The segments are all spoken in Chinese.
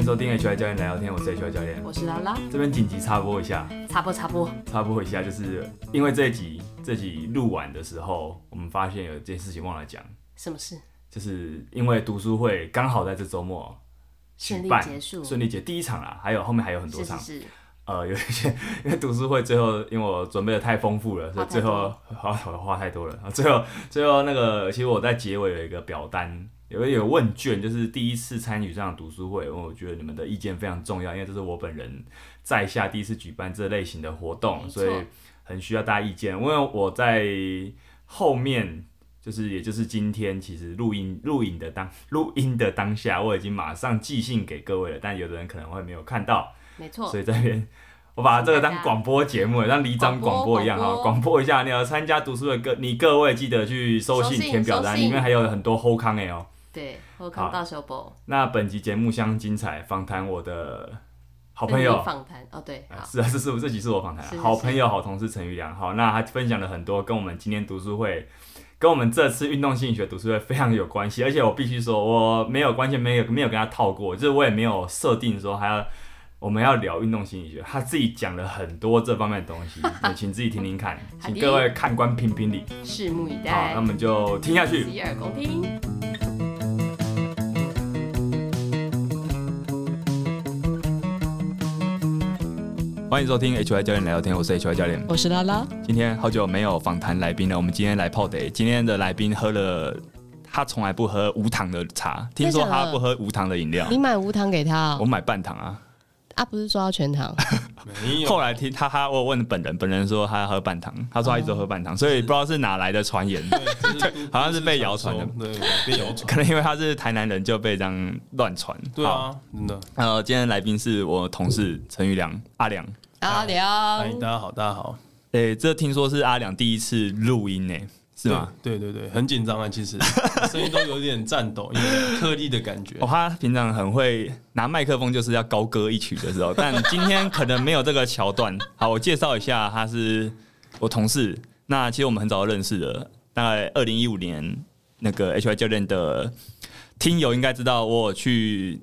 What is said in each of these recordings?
迎收听 HY 教练来聊天，我是 HY 教练，我是拉拉。这边紧急插播一下，插播插播插播一下，就是因为这一集这集录完的时候，我们发现有一件事情忘了讲。什么事？就是因为读书会刚好在这周末顺利结束，顺利结第一场啦，还有后面还有很多场。是是是。呃，有一些因为读书会最后，因为我准备的太丰富了，所以最后话话太多了。最后最后那个，其实我在结尾有一个表单，有一个问卷，就是第一次参与这样读书会，我觉得你们的意见非常重要，因为这是我本人在下第一次举办这类型的活动，所以很需要大家意见。因为我在后面，就是也就是今天，其实录音录影的当 录音的当下，我已经马上寄信给各位了，但有的人可能会没有看到。没错，所以这边我把这个当广播节目，像里长广播一样哈，广播一下。你要参加读书的各，你各位记得去收信填表单，里面还有很多好康的哦。对，我看到小宝。那本集节目相当精彩，访谈我的好朋友。访谈哦，对，是啊，这是我这集是我访谈，好朋友、好同事陈宇良。好，那他分享了很多跟我们今天读书会，跟我们这次运动心理学读书会非常有关系。而且我必须说，我没有完全没有没有跟他套过，就是我也没有设定说还要。我们要聊运动心理学，他自己讲了很多这方面的东西，你请自己听听看，请各位看官评评理，拭目以待。好，那我们就听下去。洗耳恭听。欢迎收听 HY 教练来聊天，我是 HY 教练，我是拉拉。今天好久没有访谈来宾了，我们今天来泡的。今天的来宾喝了，他从来不喝无糖的茶，听说他不喝无糖的饮料。你买无糖给他？我买半糖啊。他、啊、不是说要全糖？没有。后来听他他我问本人，本人说他要喝半糖，他说他一直喝半糖，哦、所以不知道是哪来的传言，对，好像是被谣传的，对，被谣传。可能因为他是台南人，就被这样乱传。对啊，真的。呃，今天来宾是我同事陈玉良，阿良，阿良，大家好，大家好。哎、欸，这听说是阿良第一次录音呢。是吗？对对对，很紧张啊，其实 声音都有点颤抖，有点颗粒的感觉。哦，他平常很会拿麦克风，就是要高歌一曲的时候，但今天可能没有这个桥段。好，我介绍一下，他是我同事。那其实我们很早就认识了，大概二零一五年那个 HY 教练的听友应该知道，我有去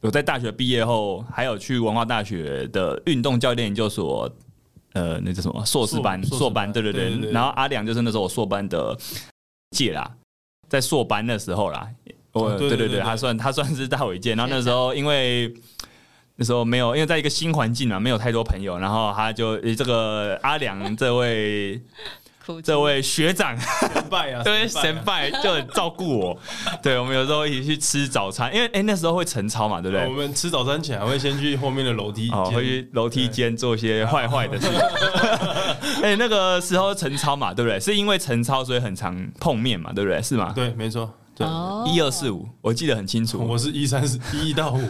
我在大学毕业后，还有去文化大学的运动教练研究所。呃，那叫什么硕士班？硕班，对对对。然后阿良就是那时候我硕班的届啦，在硕班的时候啦，我、哦、对对对，他算他算是大我一届。然后那时候因为那时候没有，因为在一个新环境嘛，没有太多朋友，然后他就这个阿良这位。这位学长，神拜啊，对，神拜就很照顾我。对，我们有时候一起去吃早餐，因为哎那时候会晨操嘛，对不对？我们吃早餐前还会先去后面的楼梯，哦，会去楼梯间做一些坏坏的事情。哎，那个时候晨操嘛，对不对？是因为晨操所以很常碰面嘛，对不对？是吗？对，没错。一二四五，我记得很清楚。我是一三四一到五，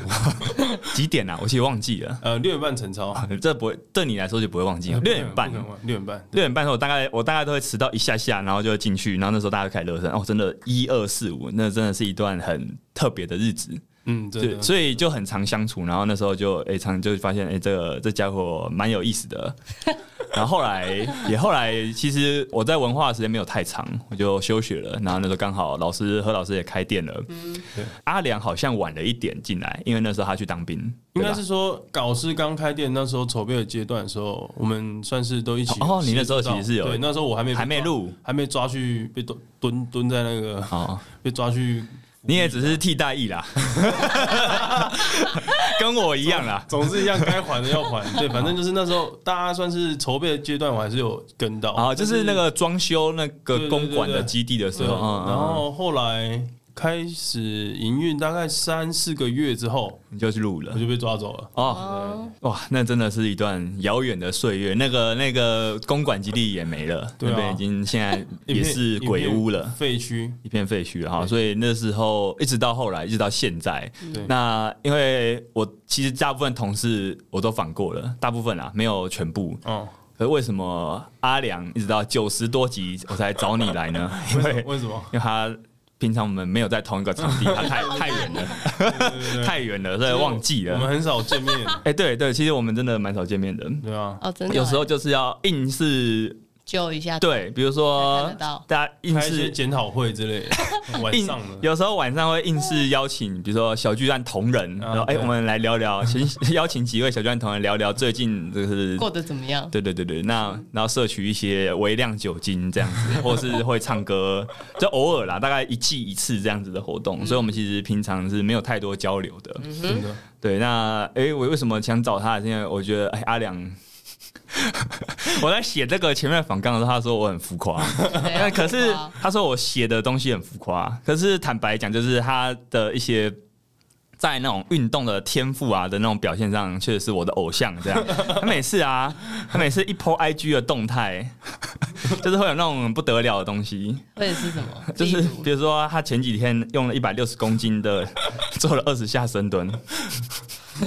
几点啊？我其实忘记了。呃，六点半晨操，这不会对你来说就不会忘记了。六点半，六点半，六点半的时候，我大概我大概都会迟到一下下，然后就进去，然后那时候大家就开始热身。哦，真的，一二四五，那真的是一段很特别的日子。嗯，对，所以就很常相处，然后那时候就哎、欸，常就发现哎、欸，这个这家伙蛮有意思的。然后后来也后来，其实我在文化的时间没有太长，我就休学了。然后那时候刚好老师何老师也开店了。嗯，对。阿良好像晚了一点进来，因为那时候他去当兵。应该是说搞师刚开店那时候筹备的阶段的时候，我们算是都一起。哦，你那时候其实是有。对，那时候我还没还没录，还没抓去被蹲蹲蹲在那个哦，被抓去。你也只是替代役啦，跟我一样啦，总之一样，该还的要还。对，反正就是那时候大家算是筹备的阶段，我还是有跟到啊，就是那个装修那个公馆的基地的时候，然后后来。开始营运大概三四个月之后，你就去录了，我就被抓走了。哦，哇，那真的是一段遥远的岁月。那个那个公馆基地也没了，对、啊，那边已经现在也是鬼屋了，废墟，一片废墟哈。所以那时候一直到后来，一直到现在，那因为我其实大部分同事我都访过了，大部分啊，没有全部。哦，可是为什么阿良一直到九十多集我才找你来呢？因为为什么？因为他。平常我们没有在同一个场地，他太太远了，太远了，所以忘记了。我们很少见面。哎，对对，其实我们真的蛮少见面的。对啊，哦，真的。有时候就是要硬是救一下。对，比如说大家硬是检讨会之类的，晚上有时候晚上会硬是邀请，比如说小巨蛋同仁，然后哎，我们来聊聊，先邀请几位小巨蛋同仁聊聊最近就是过得怎么样？对对对对，那然后摄取一些微量酒精这样子，或是会唱歌，就偶尔啦，大概一季一次这样子的活动，所以我们其实平常是没有太多交流的。对，那哎，我为什么想找他？因为我觉得哎，阿良。我在写这个前面访纲的时候，他说我很浮夸，可是他说我写的东西很浮夸，可是坦白讲，就是他的一些在那种运动的天赋啊的那种表现上，确实是我的偶像。这样，他每次啊，他每次一 po IG 的动态，就是会有那种不得了的东西。会是什么？就是比如说，他前几天用了一百六十公斤的做了二十下深蹲。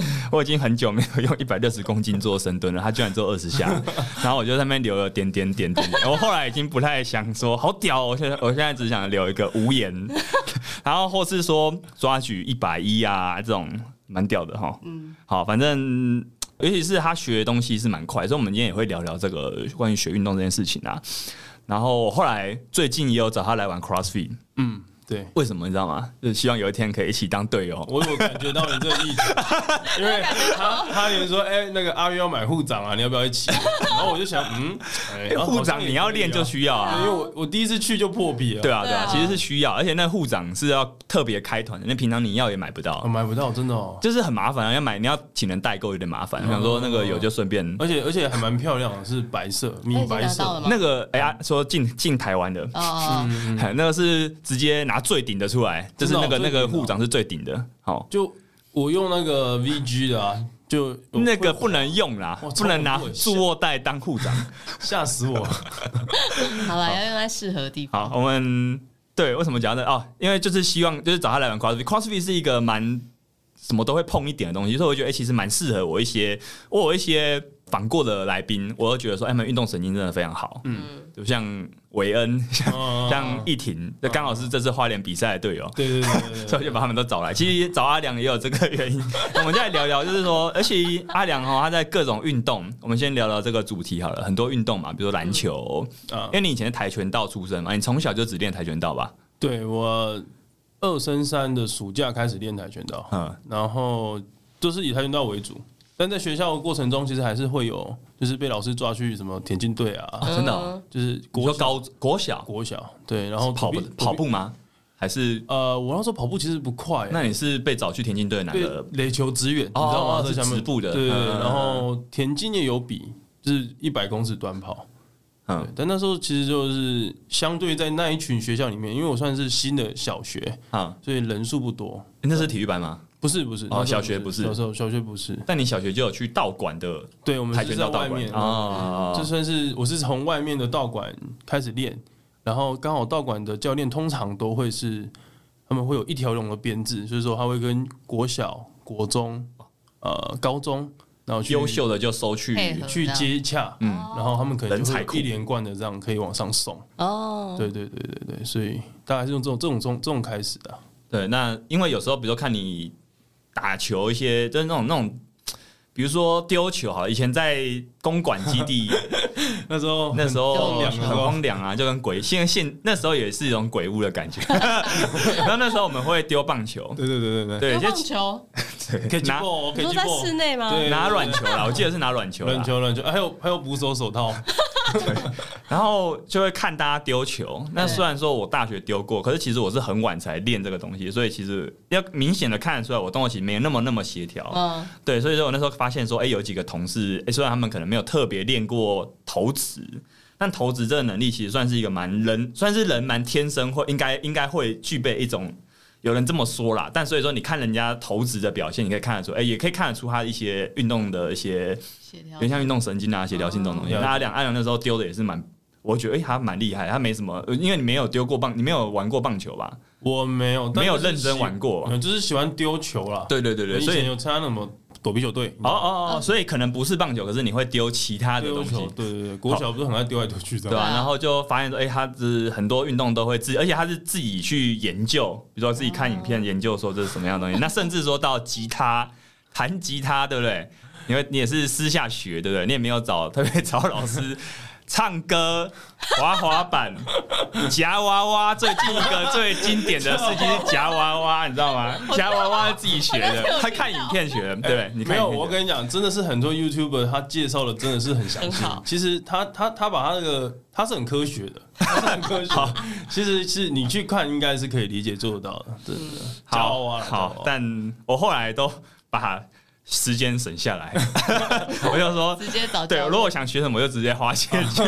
我已经很久没有用一百六十公斤做深蹲了，他居然做二十下，然后我就在那边留了点点点点点。我后来已经不太想说好屌，我现在我现在只想留一个无言，然后或是说抓举一百一啊这种蛮屌的哈。嗯，好，反正尤其是他学的东西是蛮快，所以我们今天也会聊聊这个关于学运动这件事情啊。然后后来最近也有找他来玩 CrossFit，嗯。对，为什么你知道吗？就是希望有一天可以一起当队友。我有感觉到你这个意思，因为他他连说，哎、欸，那个阿渊要买护长啊，你要不要一起？然后我就想，嗯，护、欸、长你要练就需要啊，因为我我第一次去就破壁了。对啊，对啊，其实是需要，而且那护长是要特别开团的，那平常你要也买不到，买不到，真的哦，就是很麻烦啊，要买你要请人代购有点麻烦。我想说那个有就顺便，而且而且还蛮漂亮的，是白色米白色，那个哎呀，说进进台湾的，哦，那个是直接拿最顶的出来。就是那个那个护长是最顶的，好，就我用那个 VG 的啊，就那个不能用啦，不能拿助握带当护长，吓死我。好了，要用在适合的地方。好，我们对为什么讲的哦？因为就是希望就是找他来玩 CrossFit，CrossFit 是一个蛮什么都会碰一点的东西，所以我觉得哎，其实蛮适合我一些，我有一些。访过的来宾，我都觉得说，他们运动神经真的非常好。嗯，就像韦恩，像像易婷，这刚好是这次花莲比赛的队友。对对对，所以就把他们都找来。其实找阿良也有这个原因。我们再来聊聊，就是说，而且阿良哈，他在各种运动，我们先聊聊这个主题好了。很多运动嘛，比如说篮球，嗯因为你以前是跆拳道出身嘛，你从小就只练跆拳道吧？对，我二升三的暑假开始练跆拳道，嗯，然后都是以跆拳道为主。但在学校的过程中，其实还是会有，就是被老师抓去什么田径队啊，真的，就是国高国小国小，对，然后跑步跑步吗？还是呃，我那时候跑步其实不快。那你是被找去田径队哪个？垒球职员，你知道吗？是直步的，对。然后田径也有比，就是一百公尺短跑。嗯，但那时候其实就是相对在那一群学校里面，因为我算是新的小学啊，所以人数不多。那是体育班吗？不是不是哦，小学不是，小时候小学不是。但你小学就有去道馆的？对，我们是在外面啊，这算是我是从外面的道馆开始练，然后刚好道馆的教练通常都会是他们会有一条龙的编制，所以说他会跟国小、国中、呃高中，然后优秀的就收去去接洽，嗯，然后他们可能就会一连贯的这样可以往上送哦。对对对对对，所以大概是用这种这种这种这种开始的。对，那因为有时候比如说看你。打球一些就是那种那种，比如说丢球哈，以前在公馆基地 那时候 那时候很荒凉啊，就跟鬼。现在现那时候也是一种鬼屋的感觉。然后那时候我们会丢棒球，对对对对对，丢棒球，可以拿，可以在室内吗？拿软球啦，我记得是拿软球，软球软球，还有还有捕手手套。对，然后就会看大家丢球。那虽然说我大学丢过，可是其实我是很晚才练这个东西，所以其实要明显的看得出来，我动作其实没有那么那么协调。嗯，对，所以说我那时候发现说，哎，有几个同事，哎，虽然他们可能没有特别练过投掷，但投掷这个能力其实算是一个蛮人，算是人蛮天生会应该应该会具备一种。有人这么说啦，但所以说你看人家投掷的表现，你可以看得出，哎、欸，也可以看得出他一些运动的一些，有点像运动神经啊、协调性这种东西。那阿良阿良那时候丢的也是蛮，我觉得哎，他蛮厉害，他没什么，因为你没有丢过棒，你没有玩过棒球吧？我没有，没有认真玩过，就是喜欢丢球啦。对对对对，所以有参加那么。躲避球队哦哦哦，所以可能不是棒球，可是你会丢其他的东西。对对对，国小不是很爱丢来丢去的，对吧？然后就发现说，哎，他是很多运动都会自己，而且他是自己去研究，比如说自己看影片研究说这是什么样的东西。那甚至说到吉他，弹吉他，对不对？因为你也是私下学，对不对？你也没有找特别找老师唱歌、滑滑板、夹娃娃，最近一个最经典的事情是 夹娃娃，你知道吗？夹娃娃是自己学的，他看影片学的，对，你没有？我跟你讲，真的是很多 YouTuber 他介绍的真的是很详细。其实他他他把他那个他是很科学的，他是很科学。其实是你去看，应该是可以理解做得到的，真的。好啊，好，但我后来都把。时间省下来，我就说直接找。对，如果我想学什么，就直接花钱去。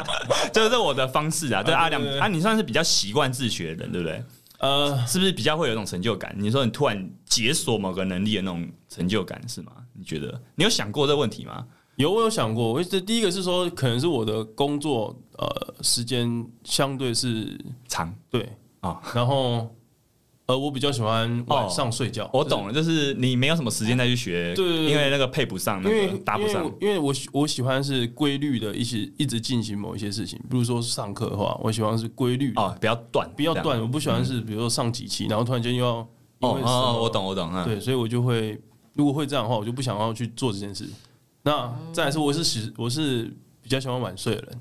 这是我的方式啊。对阿良啊，你算是比较习惯自学的人，对不对？呃，是不是比较会有一种成就感？你说你突然解锁某个能力的那种成就感是吗？你觉得你有想过这个问题吗？有，我有想过。我这第一个是说，可能是我的工作呃时间相对是长，对啊，然后。呃，我比较喜欢晚上睡觉。我懂了，就是你没有什么时间再去学，对，因为那个配不上，那个搭不上。因为我我喜欢是规律的，一起一直进行某一些事情。比如说上课的话，我喜欢是规律啊，比较短，比较短。我不喜欢是比如说上几期，然后突然间又要哦哦，我懂我懂，对，所以我就会如果会这样的话，我就不想要去做这件事。那再来是我是喜我是比较喜欢晚睡的人。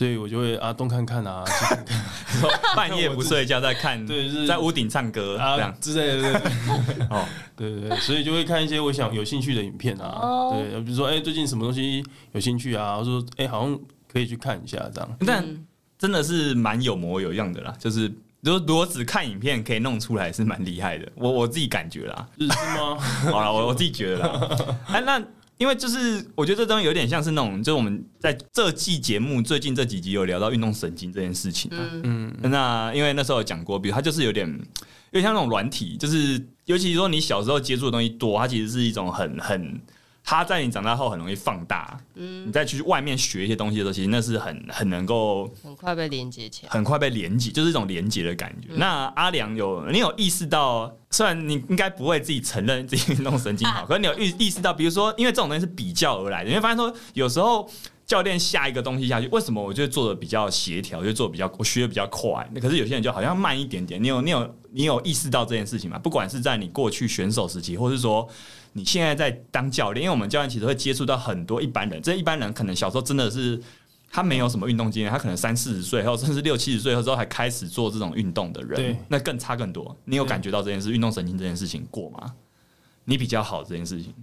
所以我就会啊东看看啊，看看半夜不睡觉在看，对，在屋顶唱歌啊这样之类的。哦，对对对，所以就会看一些我想有兴趣的影片啊，对，比如说哎最近什么东西有兴趣啊，我说哎好像可以去看一下这样。但真的是蛮有模有样的啦，就是如果如果只看影片可以弄出来是蛮厉害的，我我自己感觉啦。是吗？好了，我我自己觉得啦。哎那。因为就是我觉得这东西有点像是那种，就是我们在这季节目最近这几集有聊到运动神经这件事情啊。嗯，那因为那时候有讲过，比如它就是有点有点像那种软体，就是尤其是说你小时候接触的东西多，它其实是一种很很。它在你长大后很容易放大，嗯，你再去外面学一些东西的时候，其实那是很很能够很快被连接起来，很快被连接，就是一种连接的感觉。嗯、那阿良有你有意识到，虽然你应该不会自己承认自己运动神经好，啊、可是你有意意识到，比如说，因为这种东西是比较而来的，你会发现说，有时候教练下一个东西下去，为什么我就做的比较协调，就做的比较我学的比较快，那可是有些人就好像慢一点点。你有你有你有意识到这件事情吗？不管是在你过去选手时期，或是说。你现在在当教练，因为我们教练其实会接触到很多一般人。这一般人可能小时候真的是他没有什么运动经验，他可能三四十岁，后甚至六七十岁之后还开始做这种运动的人，那更差更多。你有感觉到这件事，运动神经这件事情过吗？你比较好这件事情，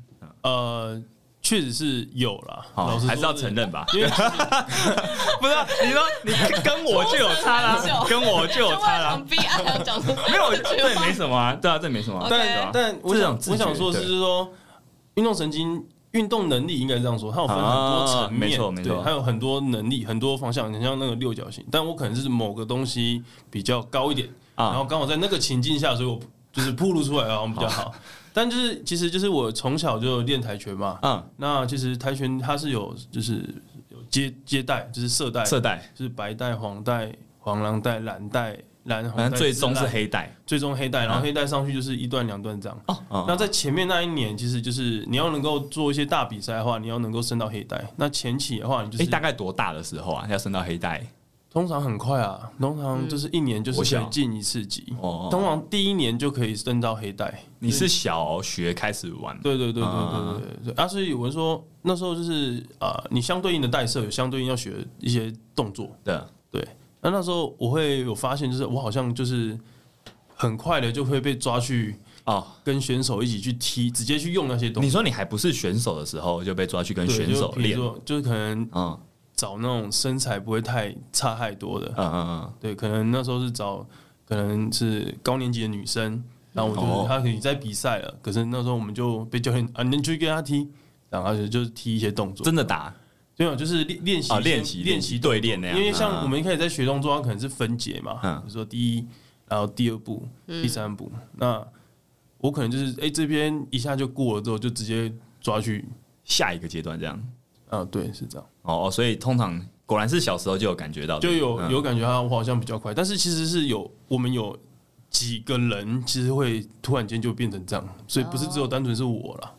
呃。确实是有了，好，还是要承认吧。不是，你说你跟我就有差啦，跟我就有差啦。没有，这没什么啊，对啊，这没什么。但但我想我想说的是说，运动神经、运动能力应该这样说，它有分很多层面，没错没错，还有很多能力、很多方向。你像那个六角形，但我可能是某个东西比较高一点，然后刚好在那个情境下，所以我就是暴露出来啊，我们比较好。但就是，其实就是我从小就练跆拳嘛。嗯，那其实跆拳它是有，就是有接接带，就是色带，色带就是白带、黄带、黄蓝带、蓝带、蓝红带，最终是黑带，最终黑带，然后黑带上去就是一段两段这样。哦，那在前面那一年，其实就是你要能够做一些大比赛的话，你要能够升到黑带。那前期的话，你就是大概多大的时候啊，要升到黑带？通常很快啊，通常就是一年就是可以进一次级。哦，通常第一年就可以升到黑带。你是小学开始玩？对对对对对对对。啊，所以我说那时候就是啊，你相对应的带色有相对应要学一些动作。对对。那那时候我会有发现，就是我好像就是很快的就会被抓去啊，跟选手一起去踢，直接去用那些东西。你说你还不是选手的时候就被抓去跟选手练，就是可能嗯。找那种身材不会太差太多的，嗯嗯嗯，对，可能那时候是找可能是高年级的女生，然后我就她可以在比赛了，可是那时候我们就被教练啊，你去跟她踢，然后就就是踢一些动作，真的打，没有，就是练练习练习练习对练那样，因为像我们一开始在学动作，它可能是分解嘛，比如说第一，然后第二步，第三步，那我可能就是哎这边一下就过了之后，就直接抓去下一个阶段这样。啊，对，是这样。哦，所以通常果然是小时候就有感觉到，就有有感觉，他我好像比较快。但是其实是有我们有几个人，其实会突然间就变成这样，所以不是只有单纯是我了。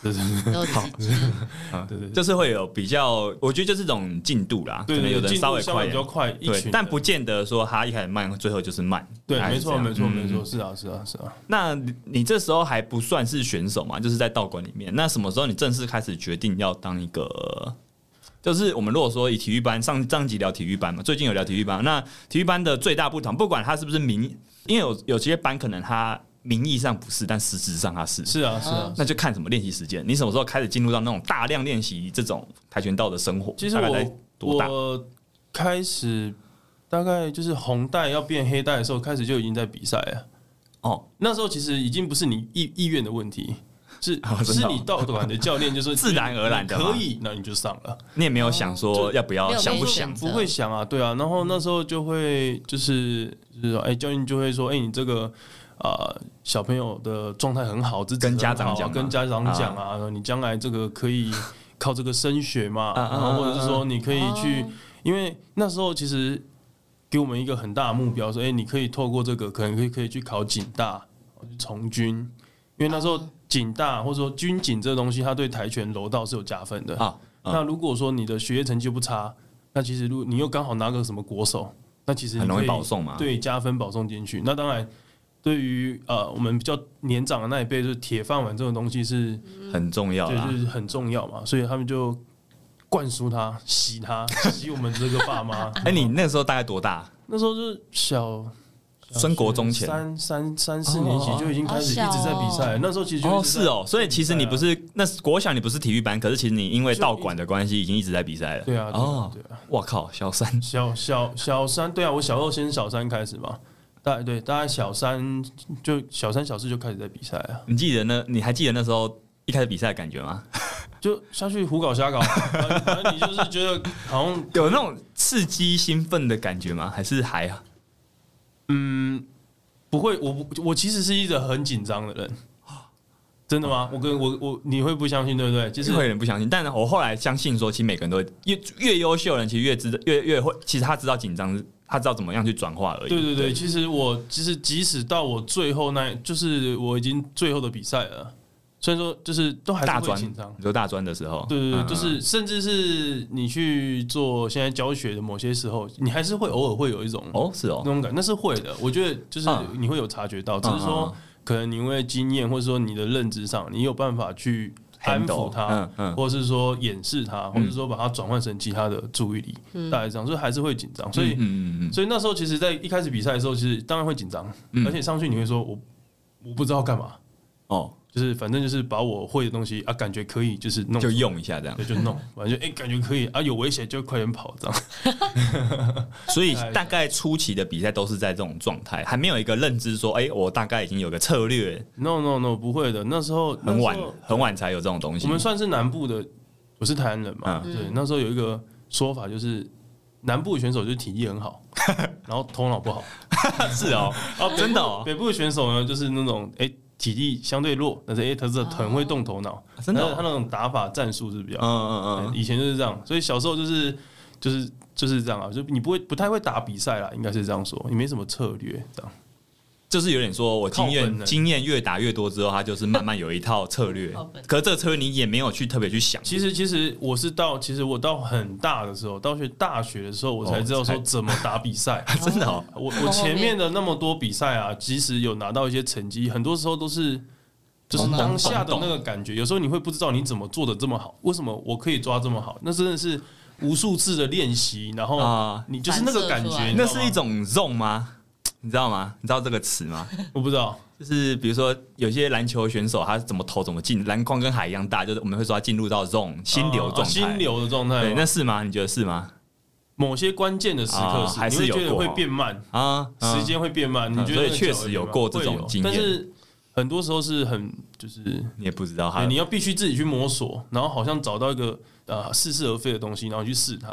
对对对，好，对对，就是会有比较，我觉得就是这种进度啦，可能有的稍微快，比较快，对，但不见得说他一开始慢，最后就是慢。对，没错，没错，没错，是啊，是啊，是啊。那你这时候还不算是选手嘛？就是在道馆里面。那什么时候你正式开始决定要当一个就是我们如果说以体育班上上集聊体育班嘛，最近有聊体育班，那体育班的最大不同，不管他是不是名，因为有有些班可能它名义上不是，但实质上它是。是啊，是啊，那就看什么练习时间，你什么时候开始进入到那种大量练习这种跆拳道的生活？其实我我开始大概就是红带要变黑带的时候，开始就已经在比赛了。哦，那时候其实已经不是你意意愿的问题。是，是你道馆的教练就说 自然而然的可以，那你就上了。你也没有想说要不要，想不想？不会想啊，对啊。然后那时候就会就是就是说，哎，教练就会说，哎，你这个啊小朋友的状态很好，跟家长讲，跟家长讲啊，你将来这个可以靠这个升学嘛，然后或者是说你可以去，因为那时候其实给我们一个很大的目标，说，哎，你可以透过这个，可能可以可以去考警大，去从军，因为那时候。警大或者说军警这个东西，它对跆拳柔道是有加分的啊。那如果说你的学业成绩不差，那其实如果你又刚好拿个什么国手，那其实你很容易保送嘛。对，加分保送进去。那当然，对于呃我们比较年长的那一辈，就是铁饭碗这种东西是很重要，对，就是很重要嘛。所以他们就灌输他，洗他，洗我们这个爸妈。哎，你那时候大概多大？那时候就是小。升国中前三三三四年级就已经开始一直在比赛，那时候其实哦是哦，所以其实你不是那国小你不是体育班，可是其实你因为道馆的关系已经一直在比赛了。对啊，哦，对啊，我靠，小三小小小三，对啊，我小二先小三开始嘛，大对，大概小三就小三小四就开始在比赛啊。你记得那？你还记得那时候一开始比赛的感觉吗？就下去胡搞瞎搞，反正你就是觉得好像 有那种刺激兴奋的感觉吗？还是还好？嗯，不会，我不，我其实是一个很紧张的人，真的吗？我跟我我你会不相信，对不对？就是会有点不相信，但是我后来相信说，其实每个人都会越越优秀的人，其实越知道越越会，其实他知道紧张，他知道怎么样去转化而已。对对对，对其实我其实即使到我最后那，就是我已经最后的比赛了。虽然说，就是都还是会紧张。你说大专的时候，对对对，就是甚至是你去做现在教学的某些时候，你还是会偶尔会有一种哦，是哦，那种感，那是会的。我觉得就是你会有察觉到，只是说可能你因为经验或者说你的认知上，你有办法去安抚他，或者是说掩饰他，或者说把它转换成其他的注意力，大概这样，所以还是会紧张。所以，所以那时候其实，在一开始比赛的时候，其实当然会紧张，而且上去你会说，我我不知道干嘛哦。就是反正就是把我会的东西啊，感觉可以就是弄就用一下这样，对，就弄，反正哎，感觉可以啊，有危险就快点跑这样。所以大概初期的比赛都是在这种状态，还没有一个认知说，哎，我大概已经有个策略。No No No，不会的，那时候很晚很晚才有这种东西。我们算是南部的，我是台湾人嘛，对，那时候有一个说法就是，南部的选手就是体力很好，然后头脑不好。是哦，哦，真的哦，北部的选手呢，就是那种哎。体力相对弱，但是哎，他是很会动头脑，真的，他那种打法战术是比较，嗯嗯嗯，以前就是这样，所以小时候就是就是就是这样啊，就你不会不太会打比赛啦，应该是这样说，你没什么策略这样。就是有点说，我经验经验越打越多之后，他就是慢慢有一套策略。可是这个策略你也没有去特别去想。其实其实我是到其实我到很大的时候，到学大学的时候，我才知道说怎么打比赛。真的哦，我我前面的那么多比赛啊，即使有拿到一些成绩，很多时候都是就是当下的那个感觉。有时候你会不知道你怎么做的这么好，为什么我可以抓这么好？那真的是无数次的练习，然后你就是那个感觉，那是一种 zone 吗？你知道吗？你知道这个词吗？我不知道。就是比如说，有些篮球选手他怎么投怎么进，篮筐跟海一样大，就是我们会说他进入到这种心流状态。心流的状态，对，那是吗？你觉得是吗？某些关键的时刻是，还是有觉得会变慢啊，时间会变慢。你觉得确实有过这种经验？但是很多时候是很就是你也不知道，你要必须自己去摸索，然后好像找到一个呃似是而非的东西，然后去试它。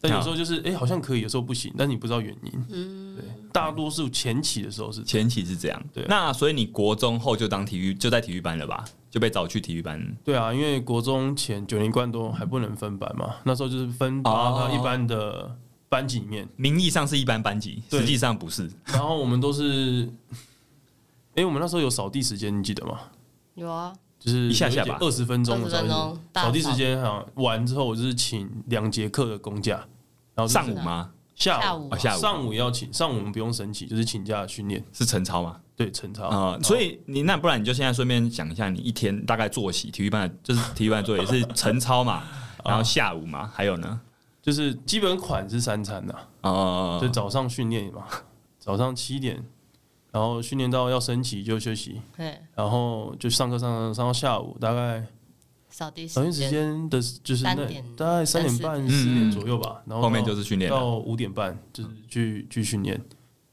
但有时候就是哎、欸，好像可以，有时候不行，但你不知道原因。嗯，对，大多数前期的时候是前期是这样。对，那所以你国中后就当体育就在体育班了吧？就被找去体育班。对啊，因为国中前九年冠都还不能分班嘛，那时候就是分到一般的班级里面，名义上是一般班级，实际上不是。然后我们都是，哎、欸，我们那时候有扫地时间，你记得吗？有啊。就是一下下吧，二十分钟的时候，扫地时间哈，完之后我就是请两节课的公假，然后上午吗？下午啊，下午上午要请，上午我们不用申请，就是请假训练，是晨操吗？对，晨操啊。所以你那不然你就现在顺便讲一下，你一天大概作息，体育班就是体育班作也是晨操嘛？然后下午嘛，还有呢，就是基本款是三餐的哦，就早上训练嘛，早上七点，然后训练到要升旗就休息，然后就上课上上上到下午大概扫地扫地时间的就是那大概三点半四点。左右吧，然后后面就是训练到五点半就是去去训练，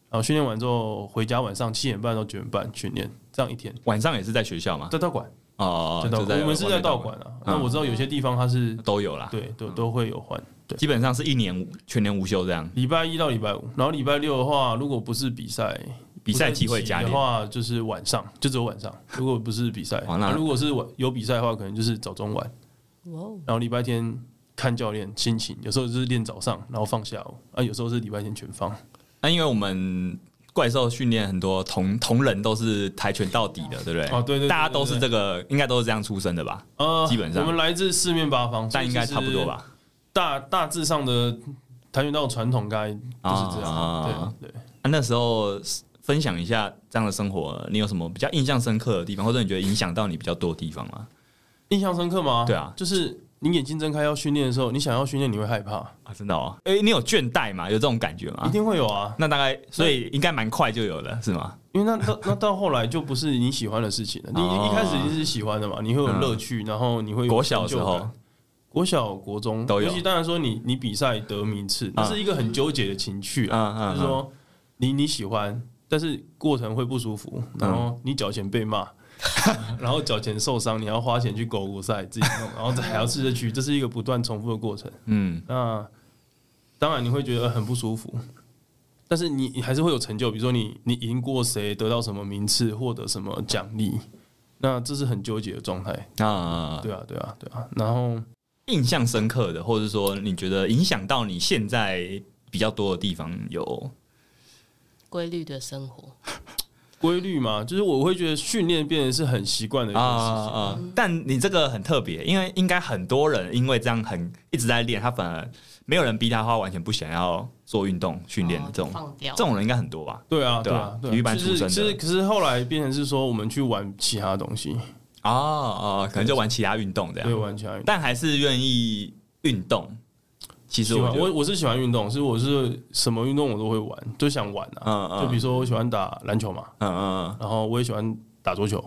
然后训练完之后回家晚上七点半到九点半训练，这样一天。晚上也是在学校吗？在道馆。哦，我们是在道馆啊。那我知道有些地方它是都有啦，对，都都会有换。对，基本上是一年全年无休这样。礼拜一到礼拜五，然后礼拜六的话，如果不是比赛，比赛机会加的话，就是晚上，就只有晚上。如果不是比赛，那如果是晚有比赛的话，可能就是早中晚。然后礼拜天看教练心情，有时候就是练早上，然后放下午啊，有时候是礼拜天全放。那因为我们。怪兽训练很多同同仁都是跆拳道底的，对不对？哦，对对，大家都是这个，应该都是这样出身的吧？呃，基本上我们来自四面八方，但应该差不多吧？大大致上的跆拳道传统该就是这样。对对。那那时候分享一下这样的生活，你有什么比较印象深刻的地方，或者你觉得影响到你比较多的地方吗？印象深刻吗？对啊，就是。你眼睛睁开要训练的时候，你想要训练，你会害怕啊？真的哦？哎、欸，你有倦怠吗？有这种感觉吗？一定会有啊。那大概，所以应该蛮快就有了，是吗？因为那到那到后来就不是你喜欢的事情了。你一开始一定是喜欢的嘛，你会有乐趣，然后你会有国小时候，国小国中都有。尤其当然说你你比赛得名次，那是一个很纠结的情绪啊。就是说你你喜欢，但是过程会不舒服，然后你脚前被骂。然后脚前受伤，你要花钱去狗骨赛自己弄，然后再还要试着去，这是一个不断重复的过程。嗯，那当然你会觉得很不舒服，但是你你还是会有成就，比如说你你赢过谁，得到什么名次，获得什么奖励，那这是很纠结的状态啊。对啊，对啊，对啊。然后印象深刻的，或者说你觉得影响到你现在比较多的地方，有规律的生活。规律嘛，就是我会觉得训练变成是很习惯的一件事情。啊，但你这个很特别，因为应该很多人因为这样很一直在练，他反而没有人逼他，他完全不想要做运动训练的这种，这种人应该很多吧？对啊，对啊，体育班出身的。其实可是后来变成是说，我们去玩其他东西啊啊，可能就玩其他运动这样，对，玩其他运动，但还是愿意运动。其实我我我是喜欢运动，是我是什么运动我都会玩，都想玩啊。嗯嗯。就比如说我喜欢打篮球嘛。嗯嗯。然后我也喜欢打桌球。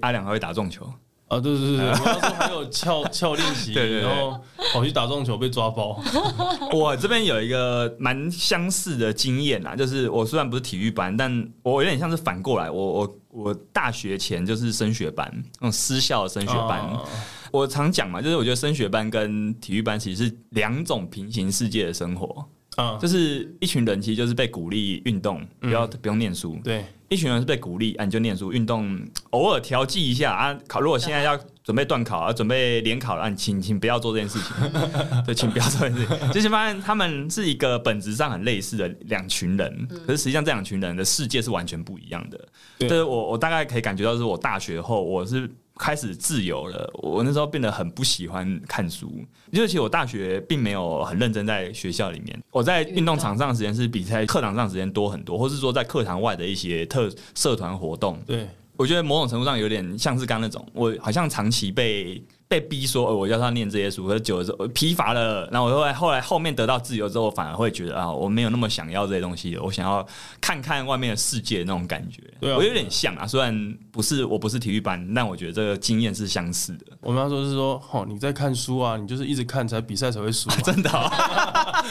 阿良还会打撞球。啊，对对对对。我那时候还有翘翘练习。对对。然后跑去打撞球被抓包。我这边有一个蛮相似的经验啊，就是我虽然不是体育班，但我有点像是反过来，我我我大学前就是升学班，那种私校的升学班。我常讲嘛，就是我觉得升学班跟体育班其实是两种平行世界的生活。啊，就是一群人其实就是被鼓励运动，不要不用念书。对，一群人是被鼓励，啊，你就念书，运动 偶尔调剂一下啊。考，如果现在要准备断考啊，准备联考了，啊，请请不要做这件事情。对，请不要做这件事情。就是发现他们是一个本质上很类似的两群人，可是实际上这两群人的世界是完全不一样的。对，我我大概可以感觉到，是我大学后我是。开始自由了，我那时候变得很不喜欢看书，因为其实我大学并没有很认真在学校里面，我在运动场上的时间是比在课堂上的时间多很多，或是说在课堂外的一些特社团活动。对，我觉得某种程度上有点像是刚那种，我好像长期被。被逼说，呃，我要他念这些书，可是久了之后疲乏了，然后我后来后来后面得到自由之后，反而会觉得啊，我没有那么想要这些东西了，我想要看看外面的世界那种感觉。对啊，我有点像啊，虽然不是我不是体育班，但我觉得这个经验是相似的。我们要说是说，哦，你在看书啊，你就是一直看才比赛才会输，啊，真的，哦。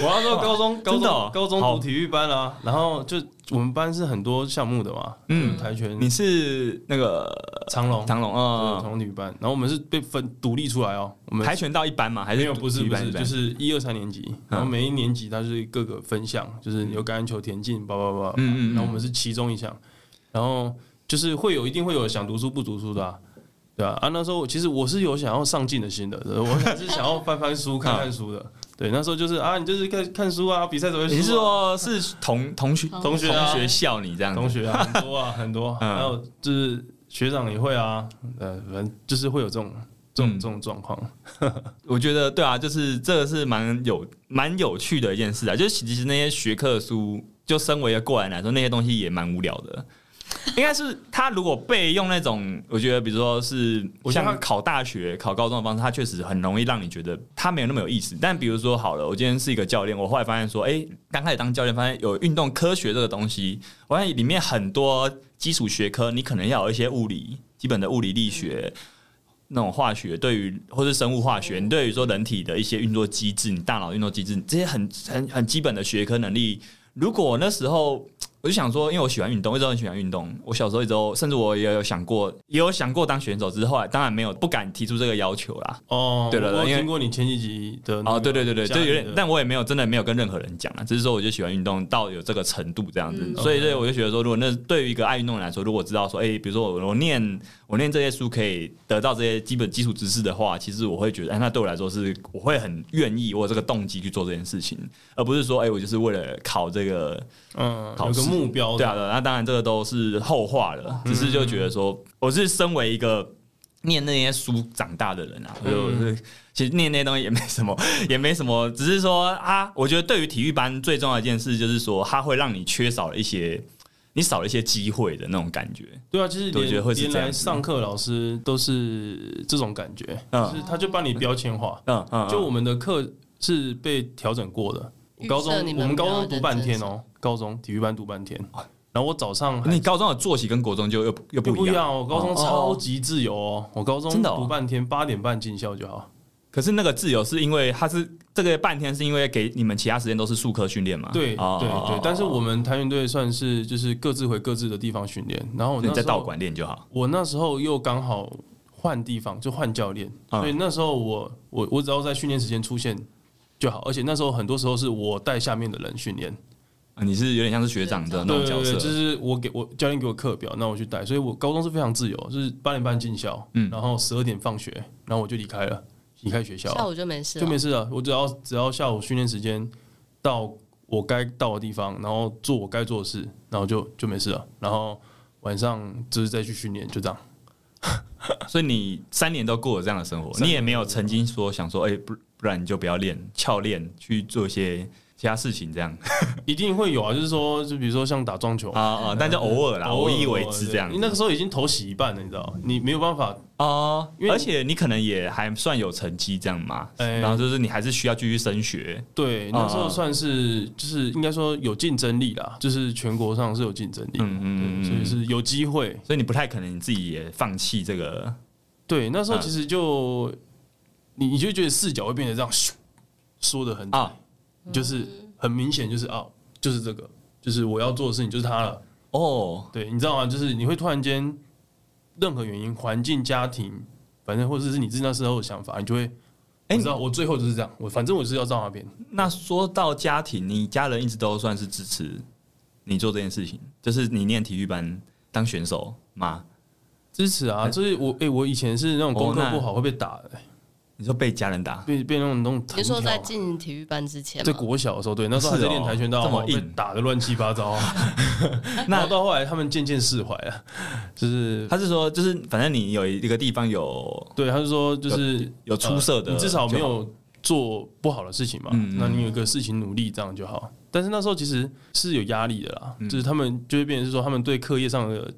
我要说高中高中，哦，高中读体育班啊，然后就。我们班是很多项目的嘛，嗯，跆拳，你是那个长龙，长龙啊，长龙体育班，然后我们是被分独立出来哦，我们跆拳道一班嘛，还是没有？不是不是，就是一二三年级，然后每一年级它是各个分项，就是有橄榄球、田径，叭叭叭，嗯嗯，然后我们是其中一项，然后就是会有一定会有想读书不读书的，啊，对啊？啊，那时候其实我是有想要上进的心的，我还是想要翻翻书、看看书的。对，那时候就是啊，你就是看看书啊，比赛怎么？你是说，是同同学同学同学笑你这样？同学啊，很多啊，很多，还有就是学长也会啊，呃，反正就是会有这种这种这种状况。我觉得对啊，就是这个是蛮有蛮有趣的一件事啊。就是其实那些学科书，就身为一个过来人来说，那些东西也蛮无聊的。应该是他如果被用那种，我觉得比如说是像考大学、考高中的方式，他确实很容易让你觉得他没有那么有意思。但比如说好了，我今天是一个教练，我后来发现说，哎，刚开始当教练，发现有运动科学这个东西，我发现里面很多基础学科，你可能要有一些物理，基本的物理力学。那种化学对于或是生物化学，你对于说人体的一些运作机制，你大脑运作机制，这些很很很基本的学科能力，如果那时候。我就想说，因为我喜欢运动，一直都很喜欢运动。我小时候一直都，甚至我也有想过，也有想过当选手，只是后来当然没有，不敢提出这个要求啦。哦，对了，我听过你前几集的哦，对对对对，就有点，但我也没有真的没有跟任何人讲啊，只是说我就喜欢运动到有这个程度这样子。嗯、所以，所以我就觉得说，如果那对于一个爱运动人来说，如果知道说，哎、欸，比如说我我念我念这些书可以得到这些基本基础知识的话，其实我会觉得，哎，那对我来说是我会很愿意，我有这个动机去做这件事情，而不是说，哎、欸，我就是为了考这个，嗯，考个目标，对啊。那当然，这个都是后话了。只是就觉得说，我是身为一个念那些书长大的人啊，所以我是其实念那些东西也没什么，也没什么。只是说啊，我觉得对于体育班最重要的一件事，就是说它会让你缺少了一些，你少了一些机会的那种感觉。对啊，就是我觉得会是这样。上课老师都是这种感觉，就是他就帮你标签化。嗯嗯，就我们的课是被调整过的。高中我们高中读半天哦，高中体育班读半天。然后我早上，你高中的作息跟国中就又又不一样。我高中超级自由哦，我高中真的读半天，八点半进校就好。可是那个自由是因为他是这个半天，是因为给你们其他时间都是术科训练嘛？对对对。但是我们跆拳队算是就是各自回各自的地方训练，然后你在道馆练就好。我那时候又刚好换地方，就换教练，所以那时候我我我只要在训练时间出现就好，而且那时候很多时候是我带下面的人训练。你是有点像是学长的那种角色，就是我给我教练给我课表，那我去带，所以我高中是非常自由，就是八点半进校，嗯，然后十二点放学，然后我就离开了，离开学校，下午就没事，就没事了。我只要只要下午训练时间到我该到的地方，然后做我该做的事，然后就就没事了。然后晚上就是再去训练，就这样。所以你三年都过了这样的生活，你也没有曾经说想说，哎，不不然你就不要练，翘练去做一些。其他事情这样 一定会有啊，就是说，就比如说像打撞球啊啊，但就偶尔啦，偶一为之这样。你那个时候已经投洗一半了，你知道，你没有办法啊，而且你可能也还算有成绩这样嘛，然后就是你还是需要继续升学。对，那时候算是就是应该说有竞争力啦，就是全国上是有竞争力，嗯嗯，所以是有机会，所以你不太可能你自己也放弃这个。对，那时候其实就你你就觉得视角会变得这样咻，缩得很啊。就是很明显，就是啊，就是这个，就是我要做的事情就是他了。哦，对，你知道吗？就是你会突然间，任何原因、环境、家庭，反正或者是你自己那时候的想法，你就会，哎，你知道，我最后就是这样，我反正我是要到那边。那说到家庭，你家人一直都算是支持你做这件事情，就是你念体育班当选手吗？支持啊，就是我，哎，我以前是那种功课不好会被打的。你说被家人打，被被那种那种，你说在进体育班之前，在国小的时候，对，那时候还在练跆拳道，这么硬，打的乱七八糟。那到后来，他们渐渐释怀了，就是他是说，就是反正你有一个地方有，对，他是说，就是有出色的，你至少没有做不好的事情嘛，那你有个事情努力，这样就好。但是那时候其实是有压力的啦，就是他们就会变成是说，他们对课业上的。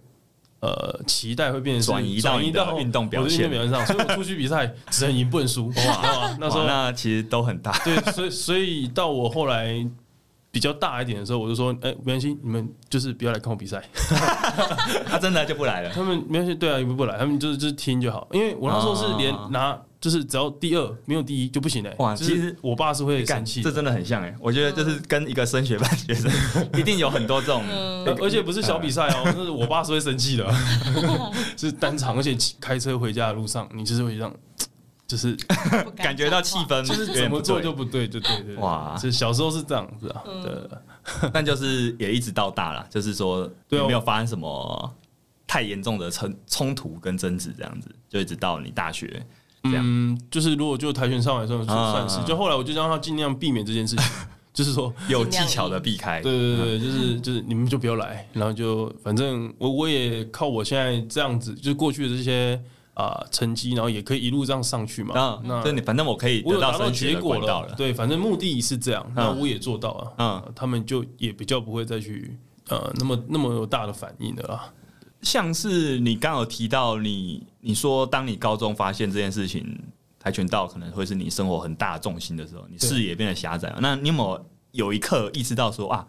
呃，期待会变成转移到运动表现表现上，所以我出去比赛 只能赢不能输。哇，那时候那其实都很大。对，所以所以到我后来比较大一点的时候，我就说，哎，没关系，你们就是不要来看我比赛。他 真的就不来了。他们没关系，对啊，你们不来，他们就是就是听就好。因为我那时候是连拿。就是只要第二没有第一就不行嘞。哇，其实我爸是会生气，这真的很像哎。我觉得就是跟一个升学班学生，一定有很多这种，而且不是小比赛哦，就是我爸是会生气的，是单场，而且开车回家的路上，你就是会这样，就是感觉到气氛，就是怎么做就不对，就对对。哇，就小时候是这样子啊，对。但就是也一直到大了，就是说有没有发生什么太严重的冲冲突跟争执这样子，就一直到你大学。嗯，就是如果就跆拳上来说算是，就后来我就让他尽量避免这件事情，就是说有技巧的避开。对对对，就是就是你们就不要来，然后就反正我我也靠我现在这样子，就是过去的这些啊成绩，然后也可以一路这样上去嘛。啊，那你反正我可以，我有达到结果了。对，反正目的是这样，那我也做到了。嗯，他们就也比较不会再去呃那么那么有大的反应的啦。像是你刚有提到你，你说当你高中发现这件事情，跆拳道可能会是你生活很大的重心的时候，你视野变得狭窄了。那你有没有有一刻意识到说啊，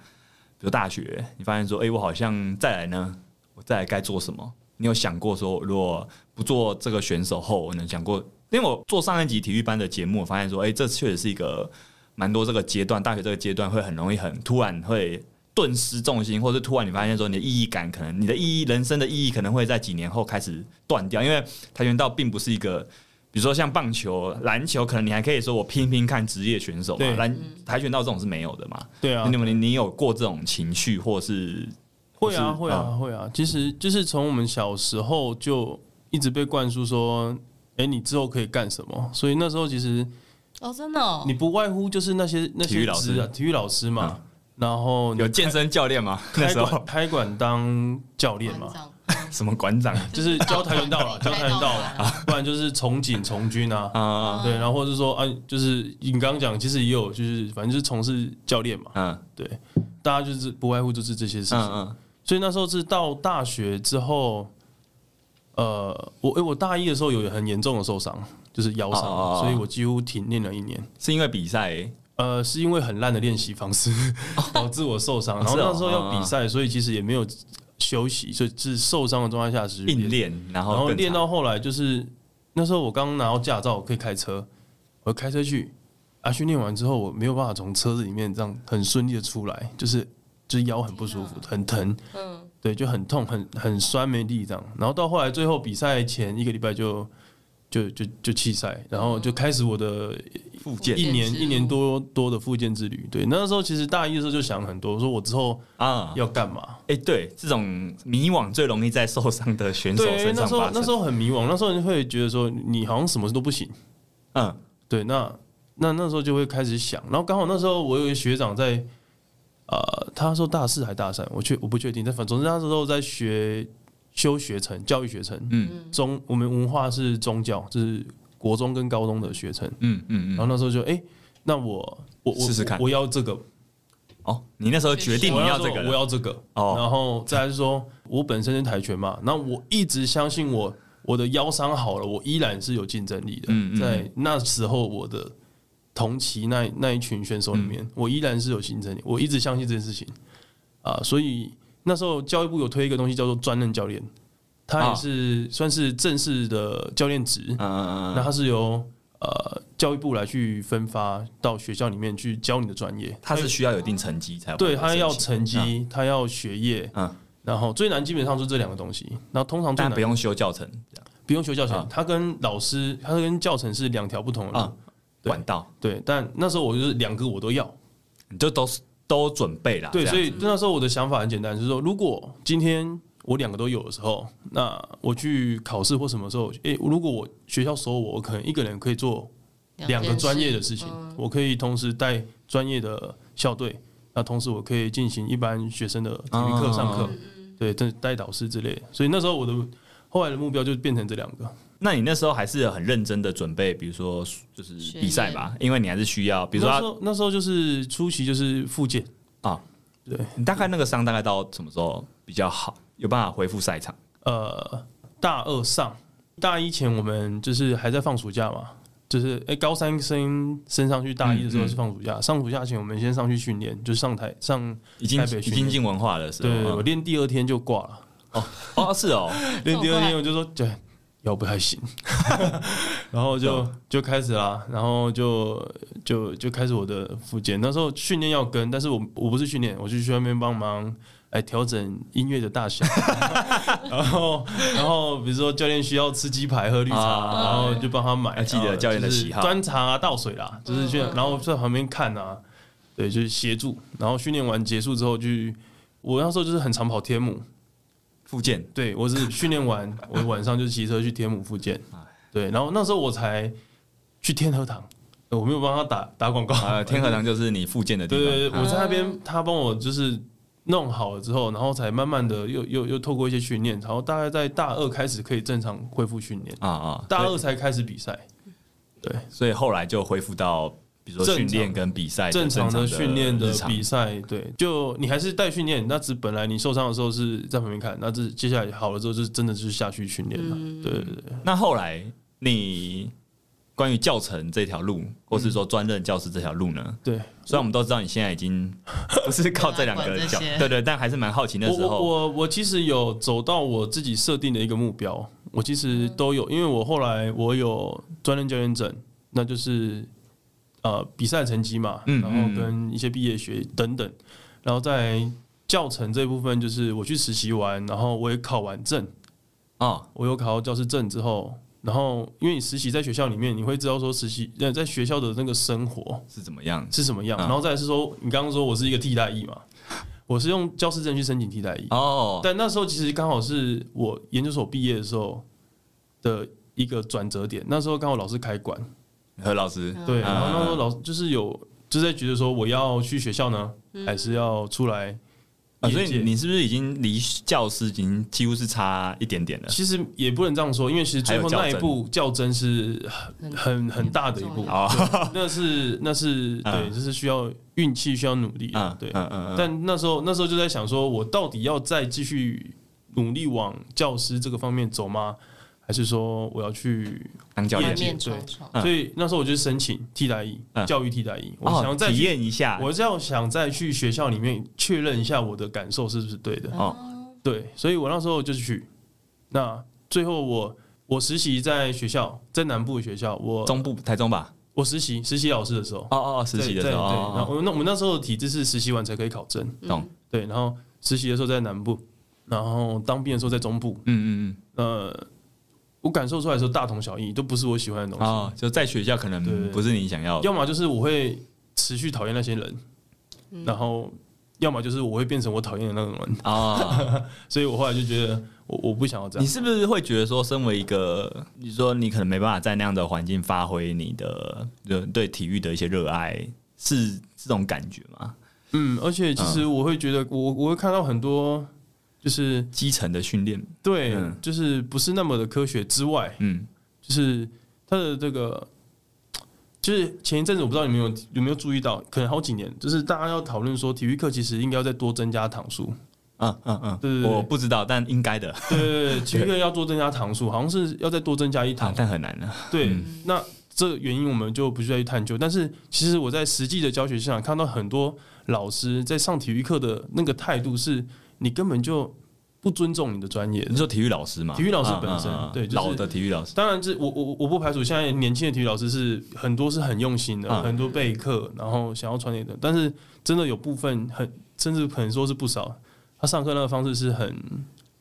比如大学，你发现说，哎、欸，我好像再来呢，我再来该做什么？你有想过说，如果不做这个选手后，我能想过？因为我做上一集体育班的节目，我发现说，哎、欸，这确实是一个蛮多这个阶段，大学这个阶段会很容易很突然会。顿失重心，或者突然你发现说你的意义感，可能你的意义、人生的意义可能会在几年后开始断掉，因为跆拳道并不是一个，比如说像棒球、篮球，可能你还可以说我拼拼看职业选手嘛，篮跆拳道这种是没有的嘛。对啊，你们你你有过这种情绪，或是会啊会啊会啊，其实就是从我们小时候就一直被灌输说，哎，你之后可以干什么？所以那时候其实哦，真的，你不外乎就是那些那些体育老师。啊、体育老师嘛。然后有健身教练吗？那时候开馆当教练嘛？什么馆长？就是教跆拳道了，教跆拳道了，不然就是从警从军啊。啊，对，然后或者说啊，就是你刚刚讲，其实也有，就是反正就是从事教练嘛。嗯，对，大家就是不外乎就是这些事情。嗯嗯。所以那时候是到大学之后，呃，我诶，我大一的时候有很严重的受伤，就是腰伤，所以我几乎停练了一年。是因为比赛？呃，是因为很烂的练习方式导致我受伤，然后那时候要比赛，所以其实也没有休息，所以是受伤的状态下是硬练，然后然后练到后来就是那时候我刚拿到驾照，我可以开车，我开车去啊，训练完之后我没有办法从车子里面这样很顺利的出来，就是就是腰很不舒服，很疼，嗯，对，就很痛，很很酸没力这样，然后到后来最后比赛前一个礼拜就就就就弃赛，然后就开始我的。复健一年一年多多的复健之旅，对，那时候其实大一的时候就想很多，说我之后啊要干嘛？哎，对，这种迷惘最容易在受伤的选手身上发生。那时候那时候很迷惘，那时候你会觉得说你好像什么事都不行。嗯，对，那那那时候就会开始想，然后刚好那时候我有一个学长在，呃，他说大四还大三，我确我不确定，但反正总之那时候在学修学程，教育学程，嗯，中我们文化是宗教，就是。国中跟高中的学程，嗯嗯嗯，然后那时候就哎、欸，那我我我试试看，我要这个。哦，你那时候决定你要这个，我要这个。哦，然后再说，我本身是跆拳嘛，那我一直相信我我的腰伤好了，我依然是有竞争力的。嗯嗯，在那时候我的同期那那一群选手里面，我依然是有竞争力，我一直相信这件事情。啊，所以那时候教育部有推一个东西叫做专任教练。他也是算是正式的教练职，那他是由呃教育部来去分发到学校里面去教你的专业。他是需要有一定成绩才对，他要成绩，他要学业，嗯，然后最难基本上是这两个东西。然后通常但不用修教程，不用修教程，他跟老师，他跟教程是两条不同的管道。对，但那时候我就是两个我都要，你就都是都准备了。对，所以那时候我的想法很简单，就是说如果今天。我两个都有的时候，那我去考试或什么时候？诶、欸，如果我学校收我，我可能一个人可以做两个专业的事情。我可以同时带专业的校队，那同时我可以进行一般学生的体育课上课，对，带带导师之类。所以那时候我的后来的目标就变成这两个。那你那时候还是很认真的准备，比如说就是比赛吧，因为你还是需要，比如说那时候，那时候就是初期就是复健啊，对，你大概那个伤大概到什么时候比较好？有办法恢复赛场？呃，大二上，大一前我们就是还在放暑假嘛，就是哎、欸，高三升升上去，大一的时候是放暑假。嗯嗯、上暑假前我们先上去训练，就上台上已经已经进文化了，是吧？对，我练第二天就挂了。哦哦，是哦，练第二天我就说，对，腰不太行，然后就就开始啦，然后就就就开始我的复健。那时候训练要跟，但是我我不是训练，我就去外面帮忙。来调整音乐的大小，然后，然后比如说教练需要吃鸡排、喝绿茶，然后就帮他买。记得教练的喜好，端茶啊、倒水啦，就是去，然后在旁边看啊，对，就是协助。然后训练完结束之后，去我那时候就是很常跑天母复健。对，我是 训练完，我晚上就骑车去天母复健。对，然后那时候我才去天和堂，我没有帮他打打广告。啊，天和堂就是你复健的地方。对对对，我在那边，他帮我就是。弄好了之后，然后才慢慢的又又又透过一些训练，然后大概在大二开始可以正常恢复训练啊啊，大二才开始比赛，对，所以后来就恢复到比如说训练跟比赛正常的训练的比赛，对，就你还是带训练，那只本来你受伤的时候是在旁边看，那这接下来好了之后，就真的就是下去训练了。嗯、对对对。那后来你关于教程这条路，或是说专任教师这条路呢？对，虽然我们都知道你现在已经 不是靠这两个教，对对，但还是蛮好奇那时候。我我，我其实有走到我自己设定的一个目标，我其实都有，因为我后来我有专任教练证，那就是。呃，比赛成绩嘛，然后跟一些毕业学等等，然后在教程这部分，就是我去实习完，然后我也考完证啊，我有考到教师证之后，然后因为你实习在学校里面，你会知道说实习在学校的那个生活是怎么样，是什么样，然后再来是说，你刚刚说我是一个替代役嘛，我是用教师证去申请替代役哦，但那时候其实刚好是我研究所毕业的时候的一个转折点，那时候刚好老师开馆。何老师对，然后那时候老师就是有就在觉得说，我要去学校呢，还是要出来？啊，所以你是不是已经离教师已经几乎是差一点点了？其实也不能这样说，因为其实最后那一步较真是很很很大的一步啊，那是那是对，就是需要运气，需要努力啊，对，嗯嗯。但那时候那时候就在想，说我到底要再继续努力往教师这个方面走吗？还是说我要去当教练？对，所以那时候我就申请替代役，教育替代役。我想要再体验一下，我是要想再去学校里面确认一下我的感受是不是对的。哦，对，所以我那时候就去。那最后我我实习在学校，在南部的学校，我中部台中吧。我实习实习老师的时候，哦哦，实习的时候，对。然后那我们那时候的体制是实习完才可以考证，懂？对。然后实习的时候在南部，然后当兵的时候在中部。嗯嗯嗯。呃。我感受出来的时候大同小异，都不是我喜欢的东西。哦，就在学校可能不是你想要的。要么就是我会持续讨厌那些人，嗯、然后要么就是我会变成我讨厌的那种人啊。哦、所以我后来就觉得我我不想要这样。你是不是会觉得说，身为一个，你说你可能没办法在那样的环境发挥你的对体育的一些热爱，是这种感觉吗？嗯，而且其实我会觉得我，我我会看到很多。就是基层的训练，对，嗯、就是不是那么的科学之外，嗯，就是他的这个，就是前一阵子我不知道你们有有没有注意到，可能好几年，就是大家要讨论说体育课其实应该要再多增加堂数，嗯嗯嗯，对对对，我不知道，但应该的，对对对，体育课要多增加堂数，好像是要再多增加一堂，但很难的，对，嗯、那这原因我们就不需要去探究，但是其实我在实际的教学现场看到很多老师在上体育课的那个态度是。你根本就不尊重你的专业。你说体育老师嘛？体育老师本身，对，老的体育老师。当然，这我我我不排除现在年轻的体育老师是很多是很用心的，很多备课，然后想要传递的。但是真的有部分很，甚至可能说是不少，他上课那个方式是很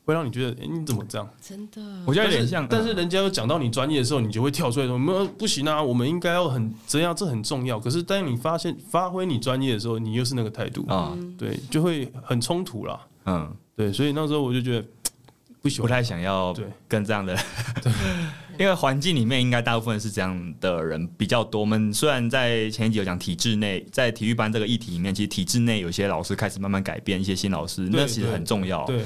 会让你觉得，哎，你怎么这样？真的，我觉得有点像。但是人家又讲到你专业的时候，你就会跳出来说：“我们不行啊，我们应该要很怎样？这很重要。”可是当你发现发挥你专业的时候，你又是那个态度啊，对，就会很冲突啦。嗯。对，所以那时候我就觉得不喜欢，不太想要跟这样的，对，因为环境里面应该大部分是这样的人比较多。我们虽然在前一集有讲体制内，在体育班这个议题里面，其实体制内有些老师开始慢慢改变，一些新老师，那其实很重要。对，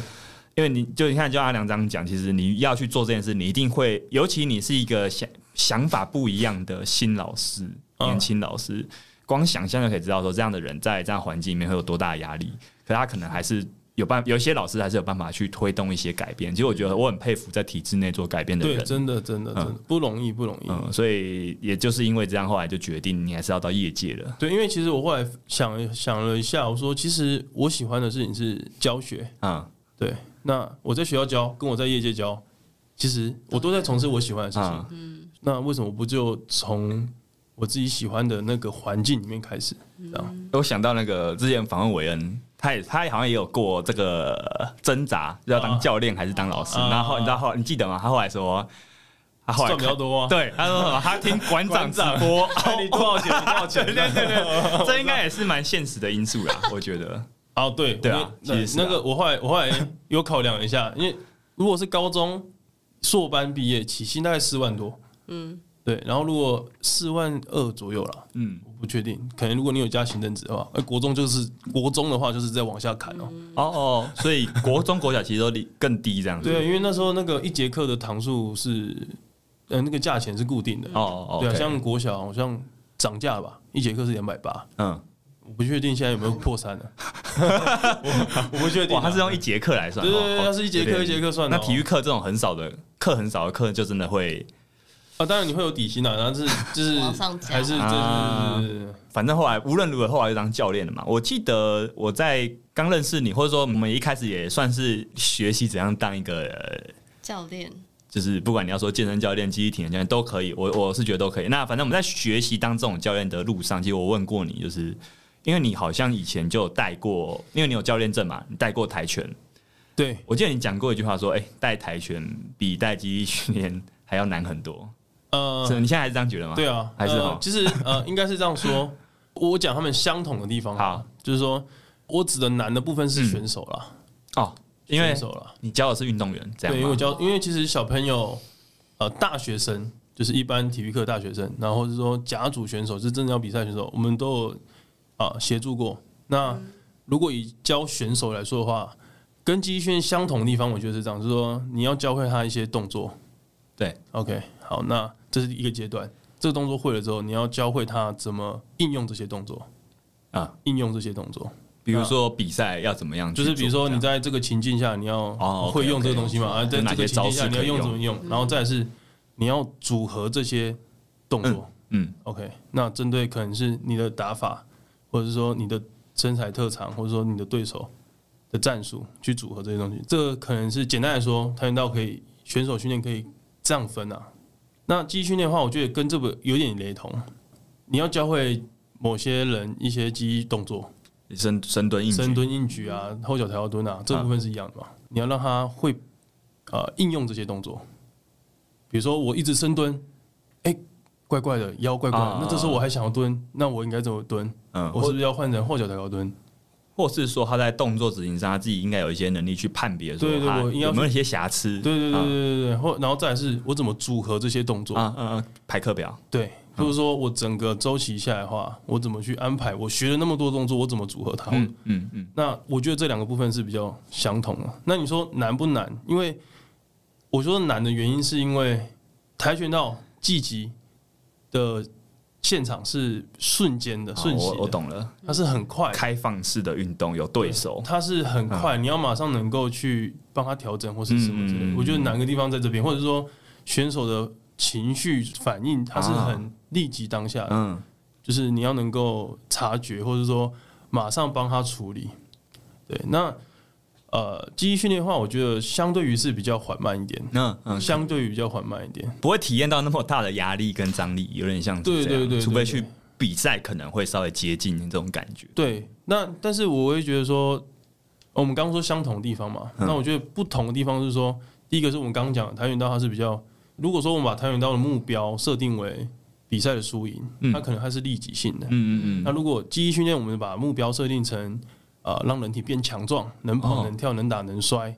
因为你就你看，就阿良这样讲，其实你要去做这件事，你一定会，尤其你是一个想想法不一样的新老师、年轻老师，光想象就可以知道说，这样的人在这样环境里面会有多大的压力。可他可能还是。有办有些老师还是有办法去推动一些改变，其实我觉得我很佩服在体制内做改变的人，对，真的真的真的不容易不容易。嗯，所以也就是因为这样，后来就决定你还是要到业界了。对，因为其实我后来想想了一下，我说其实我喜欢的事情是教学啊，对。那我在学校教，跟我在业界教，其实我都在从事我喜欢的事情。嗯，那为什么不就从我自己喜欢的那个环境里面开始？这样，我想到那个之前访问韦恩。他也他好像也有过这个挣扎，要当教练还是当老师。啊、然后你知道后你记得吗？他后来说，他后来赚比较多。对，他说什么？他听馆长直播，你多少钱？多少钱？对 对对，这应该也是蛮现实的因素啦，我觉得。哦，对对啊，其实那个我后来我后来有考量一下，因为如果是高中硕班毕业，起薪大概四万多。嗯。对，然后如果四万二左右了，嗯，我不确定，可能如果你有加行政职的话，而国中就是国中的话，就是在往下砍哦。哦哦，所以国中国小其实都更低这样子。对，因为那时候那个一节课的堂数是，呃，那个价钱是固定的。哦哦，对啊，像国小好像涨价吧，一节课是两百八。嗯，我不确定现在有没有破三了。我我不确定。哇，他是用一节课来算。对对对，他是一节课一节课算。那体育课这种很少的课，很少的课，就真的会。啊，当然你会有底薪啊，然后是就是 还是就是，反正后来无论如何，后来就当教练了嘛。我记得我在刚认识你，或者说我们一开始也算是学习怎样当一个教练，就是不管你要说健身教练、肌力体能教练都可以，我我是觉得都可以。那反正我们在学习当这种教练的路上，其实我问过你，就是因为你好像以前就有带过，因为你有教练证嘛，你带过跆拳。对，我记得你讲过一句话说，哎、欸，带跆拳比带肌力训练还要难很多。呃，你现在还是这样觉得吗？对啊，还是其实呃，应该是这样说。我讲他们相同的地方，好，就是说我指的难的部分是选手了。哦，因为选手了，你教的是运动员，这样。对，因为我教，因为其实小朋友，呃，大学生就是一般体育课大学生，然后是说甲组选手是真正要比赛选手，我们都有啊协助过。那如果以教选手来说的话，跟肌力训练相同的地方，我觉得是这样，就是说你要教会他一些动作。对，OK，好，那。这是一个阶段，这个动作会了之后，你要教会他怎么应用这些动作啊，应用这些动作。比如说比赛要怎么样？就是比如说你在这个情境下，你要会用这个东西嘛？啊，在这个情境下你要用怎么用？然后再是你要组合这些动作。嗯，OK，那针对可能是你的打法，或者是说你的身材特长，或者说你的对手的战术去组合这些东西。这个可能是简单来说，跆拳道可以选手训练可以这样分啊。那记忆训练的话，我觉得跟这个有点雷同。你要教会某些人一些记忆动作，深深蹲、硬深蹲、硬举啊，后脚抬高蹲啊，这部分是一样的嘛？你要让他会啊、呃、应用这些动作。比如说我一直深蹲，哎、欸，怪怪的，腰怪怪的，那这时候我还想要蹲，那我应该怎么蹲？嗯，我是不是要换成后脚抬高蹲？或是说他在动作执行上，他自己应该有一些能力去判别，说他有没有一些瑕疵？对对对对对对。或然后再来是我怎么组合这些动作？嗯嗯，排课表。对，就是说我整个周期下来的话，我怎么去安排？我学了那么多动作，我怎么组合它？嗯嗯嗯。那我觉得这两个部分是比较相同的。那你说难不难？因为我说难的原因是因为跆拳道技击的。现场是瞬间的，瞬息。我我懂了，它是很快开放式的运动，有对手，它是很快，你要马上能够去帮他调整或是什么之类。我觉得哪个地方在这边，或者说选手的情绪反应，它是很立即当下的，嗯，就是你要能够察觉，或者说马上帮他处理。对，那。呃，记忆训练的话，我觉得相对于是比较缓慢一点。嗯嗯，相对于比较缓慢一点，不会体验到那么大的压力跟张力，有点像。对对对，除非去比赛，可能会稍微接近这种感觉。对，那但是我会觉得说，我们刚刚说相同的地方嘛，那我觉得不同的地方是说，第一个是我们刚刚讲跆拳道，它是比较，如果说我们把跆拳道的目标设定为比赛的输赢，它可能它是立即性的。嗯嗯嗯。那如果记忆训练，我们把目标设定成。啊，让人体变强壮，能跑能跳能打能摔，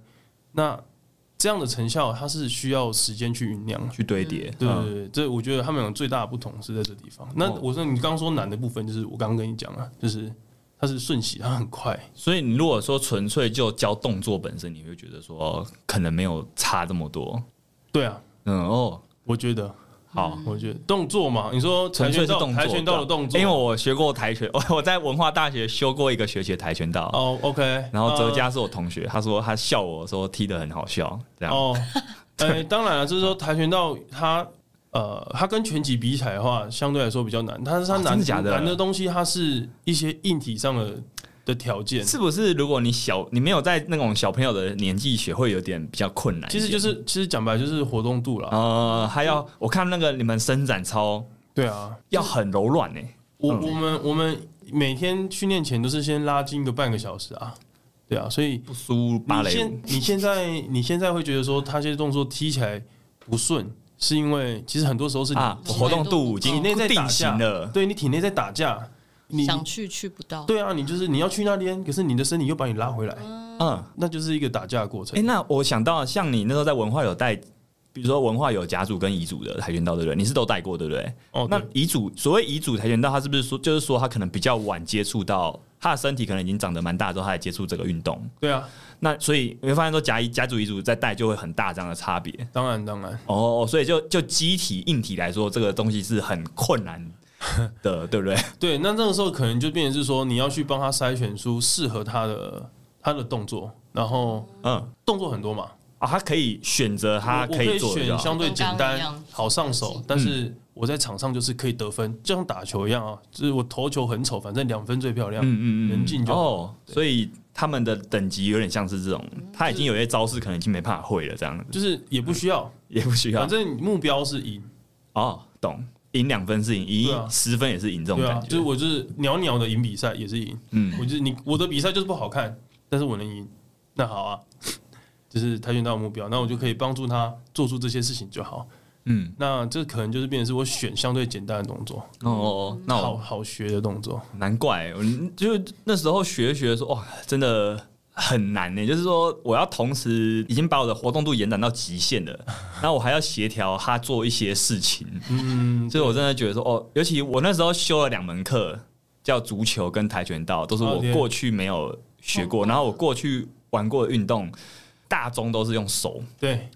那这样的成效它是需要时间去酝酿、去堆叠。对对对，这我觉得他们有最大的不同是在这地方。那我说你刚刚说难的部分，就是我刚刚跟你讲了，就是它是瞬息，它很快。所以你如果说纯粹就教动作本身，你会觉得说可能没有差这么多。对啊，嗯哦，我觉得。好，我觉得动作嘛，你说跆拳道，跆拳道的动作，因为我学过跆拳，我 我在文化大学修过一个学期跆拳道。哦，OK。然后哲嘉是我同学，他说他笑我说踢得很好笑，这样。哦，哎，当然了，就是说跆拳道它呃，它跟拳击比起来的话，相对来说比较难。但是它难难的东西，它是一些硬体上的。的条件是不是？如果你小，你没有在那种小朋友的年纪学，会有点比较困难。其实就是，其实讲白就是活动度了。呃，还要我看那个你们伸展操，对啊，要很柔软呢。我我们我们每天训练前都是先拉筋个半个小时啊，对啊，所以不输芭蕾。你现你现在你现在会觉得说他这些动作踢起来不顺，是因为其实很多时候是你活动度体内在打架了，对你体内在打架。你想去去不到，对啊，你就是你要去那边，可是你的身体又把你拉回来，嗯，那就是一个打架的过程。哎、欸，那我想到像你那时候在文化有带，比如说文化有甲组跟乙组的跆拳道，对不对？你是都带过，对不对？哦，那乙组所谓乙组跆拳道，他是不是说就是说他可能比较晚接触到，他的身体可能已经长得蛮大之后，他才接触这个运动？对啊，那所以你会发现说甲乙甲组乙组在带就会很大这样的差别。当然当然，哦，所以就就机体硬体来说，这个东西是很困难。的，对不对？对，那这个时候可能就变成是说，你要去帮他筛选出适合他的他的动作，然后嗯，动作很多嘛，啊，他可以选择他可以选相对简单好上手，但是我在场上就是可以得分，就像打球一样啊，就是我投球很丑，反正两分最漂亮，嗯嗯嗯，能进就好。哦，所以他们的等级有点像是这种，他已经有些招式可能已经没办法会了，这样子，就是也不需要，也不需要，反正目标是赢。哦，懂。赢两分是赢，赢十分也是赢，这种感觉。就是我就是袅袅的赢比赛也是赢。嗯，我就是你我的比赛就是不好看，但是我能赢，那好啊，就是跆拳道的目标，那我就可以帮助他做出这些事情就好。嗯，那这可能就是变成是我选相对简单的动作。哦哦，那好好学的动作，难怪，我就那时候学学说哇，真的。很难呢、欸，就是说我要同时已经把我的活动度延展到极限了，然后我还要协调他做一些事情，嗯，所以我真的觉得说哦，尤其我那时候修了两门课，叫足球跟跆拳道，都是我过去没有学过，然后我过去玩过的运动，大宗都是用手，对。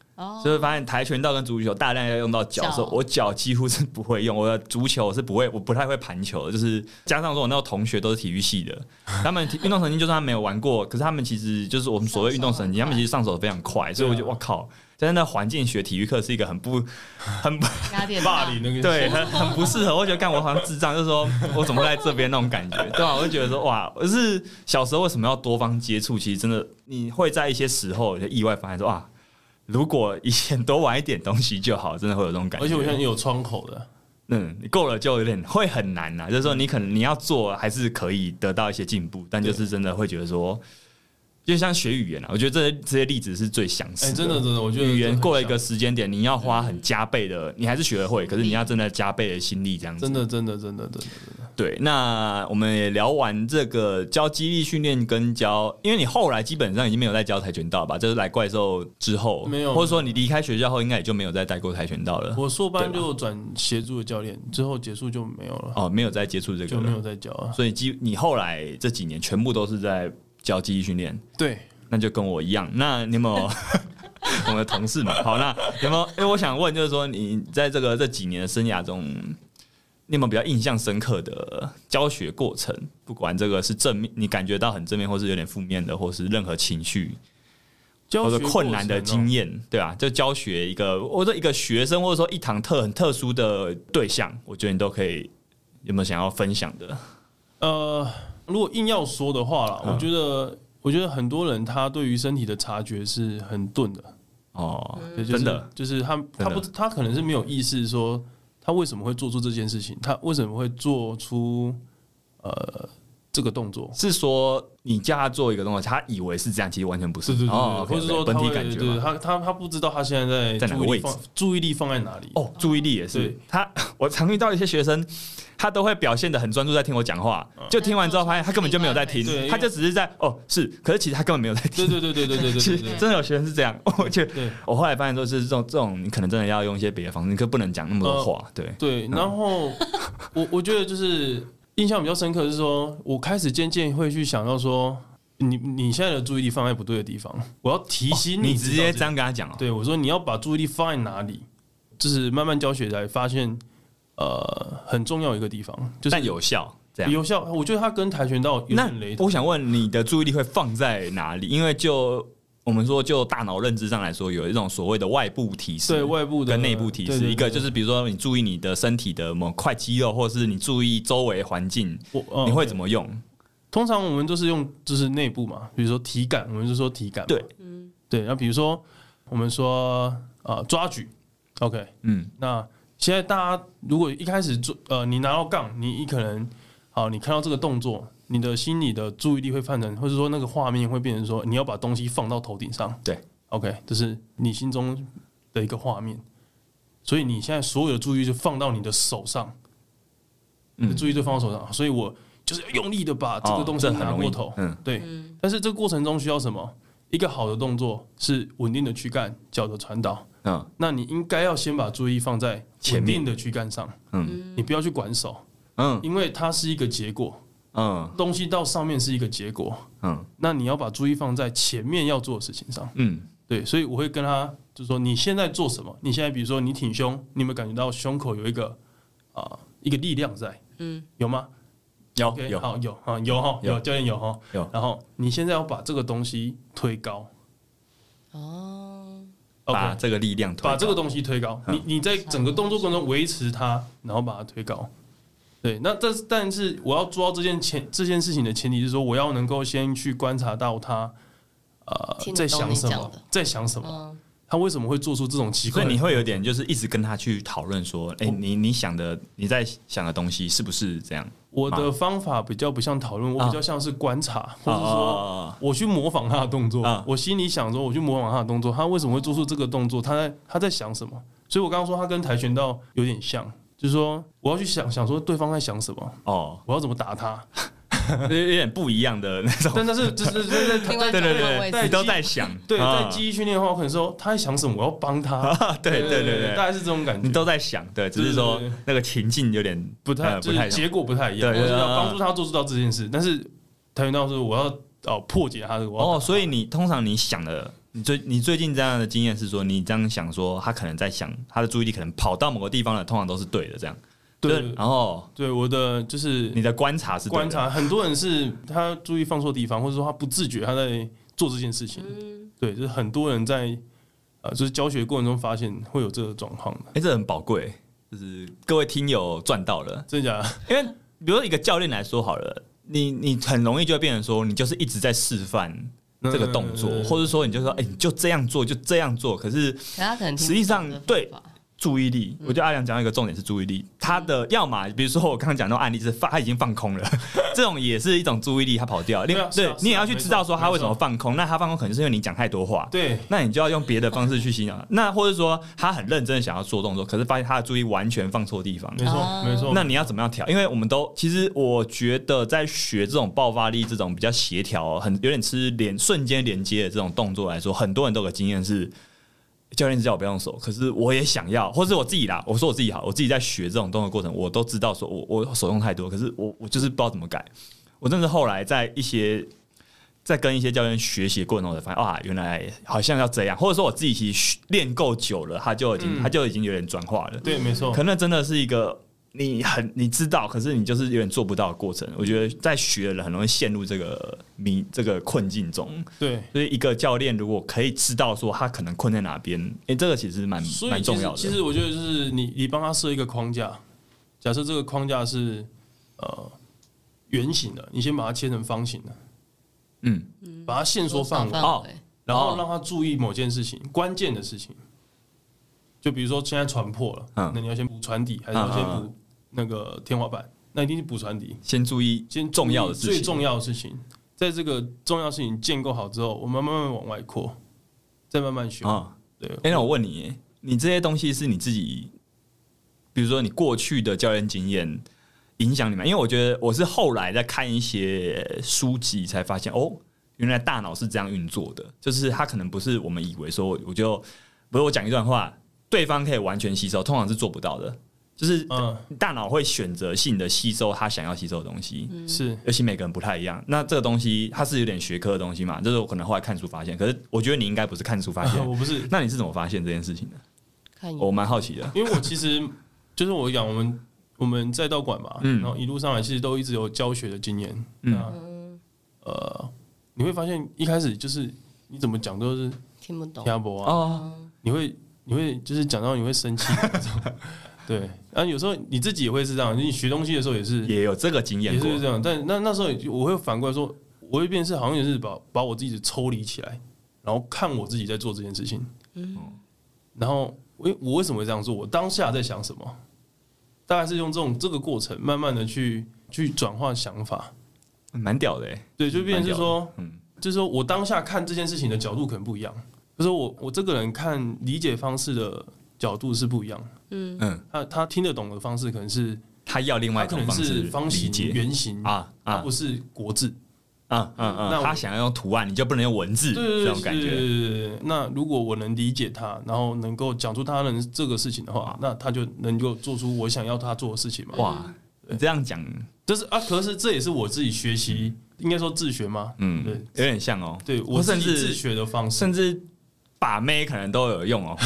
就会发现跆拳道跟足球大量要用到脚，时候我脚几乎是不会用。我的足球我是不会，我不太会盘球的。就是加上说，我那个同学都是体育系的，他们运动神经就算他没有玩过，可是他们其实就是我们所谓运动神经，他们其实上手非常快。所以我就我靠，在那环境学体育课是一个很不很 霸凌那个对，很很不适合。我觉得干我好像智障，就是说我怎么在这边那种感觉，对吧？我就觉得说哇，我是小时候为什么要多方接触？其实真的你会在一些时候就意外发现说啊。如果以前多玩一点东西就好，真的会有这种感觉。而且我现在有窗口的，嗯，你够了就有点会很难呐。就是说，你可能你要做还是可以得到一些进步，但就是真的会觉得说。就像学语言啊，我觉得这些这些例子是最相似的。真的真的，我觉得语言过了一个时间点，你要花很加倍的，你还是学得会，可是你要真的加倍的心力这样子。真的真的真的真的真的。对，那我们也聊完这个教激励训练跟教，因为你后来基本上已经没有在教跆拳道吧？就是来怪兽之后，没有，或者说你离开学校后，应该也就没有再带过跆拳道了。我硕班就转协助的教练，之后结束就没有了。哦，没有再接触这个，就没有再教了。所以基你后来这几年全部都是在教记忆训练。对。那就跟我一样。那你有没 有我们的同事嘛？好，那有没有？因为我想问，就是说你在这个这几年的生涯中，你有没有比较印象深刻的教学过程？不管这个是正面，你感觉到很正面，或是有点负面的，或是任何情绪，或者困难的经验，对啊，就教学一个，或者一个学生，或者说一堂特很特殊的对象，我觉得你都可以有没有想要分享的？呃，如果硬要说的话啦，我觉得。我觉得很多人他对于身体的察觉是很钝的。哦，真的？就是他他不他可能是没有意识说他为什么会做出这件事情，他为什么会做出呃这个动作？是说你叫他做一个动作，他以为是这样，其实完全不是，对对对，或者说本体感觉，他他他不知道他现在在在哪个位置，注意力放在哪里？哦，注意力也是他，我常遇到一些学生。他都会表现的很专注在听我讲话，就听完之后发现他根本就没有在听，他就只是在哦是，可是其实他根本没有在听。对对对对对对对，其实真的有学生是这样，我觉得我后来发现说是这种这种，你可能真的要用一些别的方式，你可不能讲那么多话。对对，然后我我觉得就是印象比较深刻的是说，我开始渐渐会去想到说，你你现在的注意力放在不对的地方，我要提醒你，你直接这样跟他讲。对我说，你要把注意力放在哪里，就是慢慢教学才发现。呃，很重要一个地方，就是但有效，这样有效。我觉得它跟跆拳道有点雷同。我想问你的注意力会放在哪里？因为就我们说，就大脑认知上来说，有一种所谓的外部提示，对外部的跟内部提示。一个就是比如说，你注意你的身体的某块肌肉，或者是你注意周围环境，你会怎么用？通常我们就是用就是内部嘛，比如说体感，我们就说体感。对，嗯，对。那比如说我们说呃抓举，OK，嗯，那。现在大家如果一开始做呃，你拿到杠，你你可能好，你看到这个动作，你的心里的注意力会放成，或者说那个画面会变成说，你要把东西放到头顶上。对，OK，这是你心中的一个画面。所以你现在所有的注意力就放到你的手上，你的注意力就放到手上。所以我就是要用力的把这个东西拿过头。嗯，对。但是这个过程中需要什么？一个好的动作是稳定的躯干，脚的传导。嗯，那你应该要先把注意力放在稳定的躯干上。嗯，你不要去管手。嗯，因为它是一个结果。嗯，东西到上面是一个结果。嗯，那你要把注意放在前面要做的事情上。嗯，对，所以我会跟他就是说，你现在做什么？你现在比如说你挺胸，你有没有感觉到胸口有一个啊一个力量在，嗯，有吗？有 okay, 有。好有啊有哈有。教练有哈。有，然后你现在要把这个东西推高，哦，把这个力量推高，把这个东西推高，你你在整个动作过程中维持它，然后把它推高。对，那但是但是我要做到这件前这件事情的前提是说，我要能够先去观察到他呃在想什么，在想什么，他为什么会做出这种奇怪？所以你会有点就是一直跟他去讨论说，哎，你你想的你在想的东西是不是这样？我的方法比较不像讨论，我比较像是观察，或者说我去模仿他的动作，我心里想说我去模仿他的动作，他为什么会做出这个动作？他在他在想什么？所以我刚刚说他跟跆拳道有点像。就是说，我要去想想说对方在想什么哦，我要怎么打他，有点不一样的那种。但但是就是在对对对，你都在想，对，在记忆训练的话，我可能说他在想什么，我要帮他。对对对对，大概是这种感觉。你都在想，对，只是说那个情境有点不太不太，结果不太一样。我要帮助他做出到这件事，但是跆拳道是我要哦破解他的哦，所以你通常你想的。你最你最近这样的经验是说，你这样想说，他可能在想，他的注意力可能跑到某个地方了，通常都是对的，这样。对，然后对我的就是你的观察是观察，很多人是他注意放错地方，或者说他不自觉他在做这件事情。对，就是很多人在呃，就是教学过程中发现会有这个状况的。哎，这很宝贵，就是各位听友赚到了，真的假的？因为比如说一个教练来说好了，你你很容易就会变成说，你就是一直在示范。这个动作，或者说你就说，哎，你就这样做，就这样做。可是，实际上对。注意力，我觉得阿良讲到一个重点是注意力。他的要么，比如说我刚刚讲那种案例是放，他已经放空了，这种也是一种注意力，他跑掉。另外，对你也要去知道说他为什么放空。那他放空可能是因为你讲太多话。对，那你就要用别的方式去欣赏。那或者说他很认真的想要做动作，可是发现他的注意完全放错地方。没错，没错。那你要怎么样调？因为我们都其实我觉得在学这种爆发力、这种比较协调、很有点吃连瞬间连接的这种动作来说，很多人都有经验是。教练叫我不要用手，可是我也想要，或是我自己啦。我说我自己好，我自己在学这种动作过程，我都知道说我我手用太多，可是我我就是不知道怎么改。我真的后来在一些在跟一些教练学习过程中，才发现啊，原来好像要这样，或者说我自己其实练够久了，他就已经他就已经有点转化了。对，没错，可能真的是一个。你很你知道，可是你就是有点做不到的过程。我觉得在学的人很容易陷入这个迷这个困境中。对，所以一个教练如果可以知道说他可能困在哪边，哎、欸，这个其实蛮蛮重要的。其实我觉得就是你你帮他设一个框架，假设这个框架是呃圆形的，你先把它切成方形的，嗯，把它限缩范围，哦，然后让他注意某件事情，关键的事情。就比如说现在船破了，嗯，那你要先补船底，还是要先补？那个天花板，那一定是补船底。先注意，先重要的事情，最重要的事情，在这个重要事情建构好之后，我们慢慢往外扩，再慢慢学啊。对，哎，那我问你，你这些东西是你自己，比如说你过去的教练经验影响你吗？因为我觉得我是后来在看一些书籍才发现，哦，原来大脑是这样运作的，就是它可能不是我们以为说，我就比如我讲一段话，对方可以完全吸收，通常是做不到的。就是大脑会选择性的吸收他想要吸收的东西，是，尤其每个人不太一样。那这个东西它是有点学科的东西嘛，就是我可能后来看书发现。可是我觉得你应该不是看书发现，我不是。那你是怎么发现这件事情的？我蛮好奇的，因为我其实就是我讲我们我们在道馆嘛，然后一路上来其实都一直有教学的经验。嗯，呃，你会发现一开始就是你怎么讲都是听不懂，听不懂啊。你会你会就是讲到你会生气。对，然后有时候你自己也会是这样，你学东西的时候也是也有这个经验，也是这样。但那那时候我会反过来说，我会变是好像也是把把我自己抽离起来，然后看我自己在做这件事情。嗯，然后我我为什么会这样做？我当下在想什么？大概是用这种这个过程，慢慢的去去转换想法，蛮屌的哎。对，就变成是说，嗯，就是说我当下看这件事情的角度可能不一样，就是我我这个人看理解方式的。角度是不一样，嗯。嗯，他他听得懂的方式可能是他要另外一种方式方形、圆形啊啊，不是国字。啊啊啊，那他想要用图案，你就不能用文字，这种感觉。那如果我能理解他，然后能够讲出他能这个事情的话，那他就能够做出我想要他做的事情嘛。哇，你这样讲，就是啊，可是这也是我自己学习，应该说自学吗？嗯，对，有点像哦。对我甚至自学的方式，甚至。把妹可能都有用哦，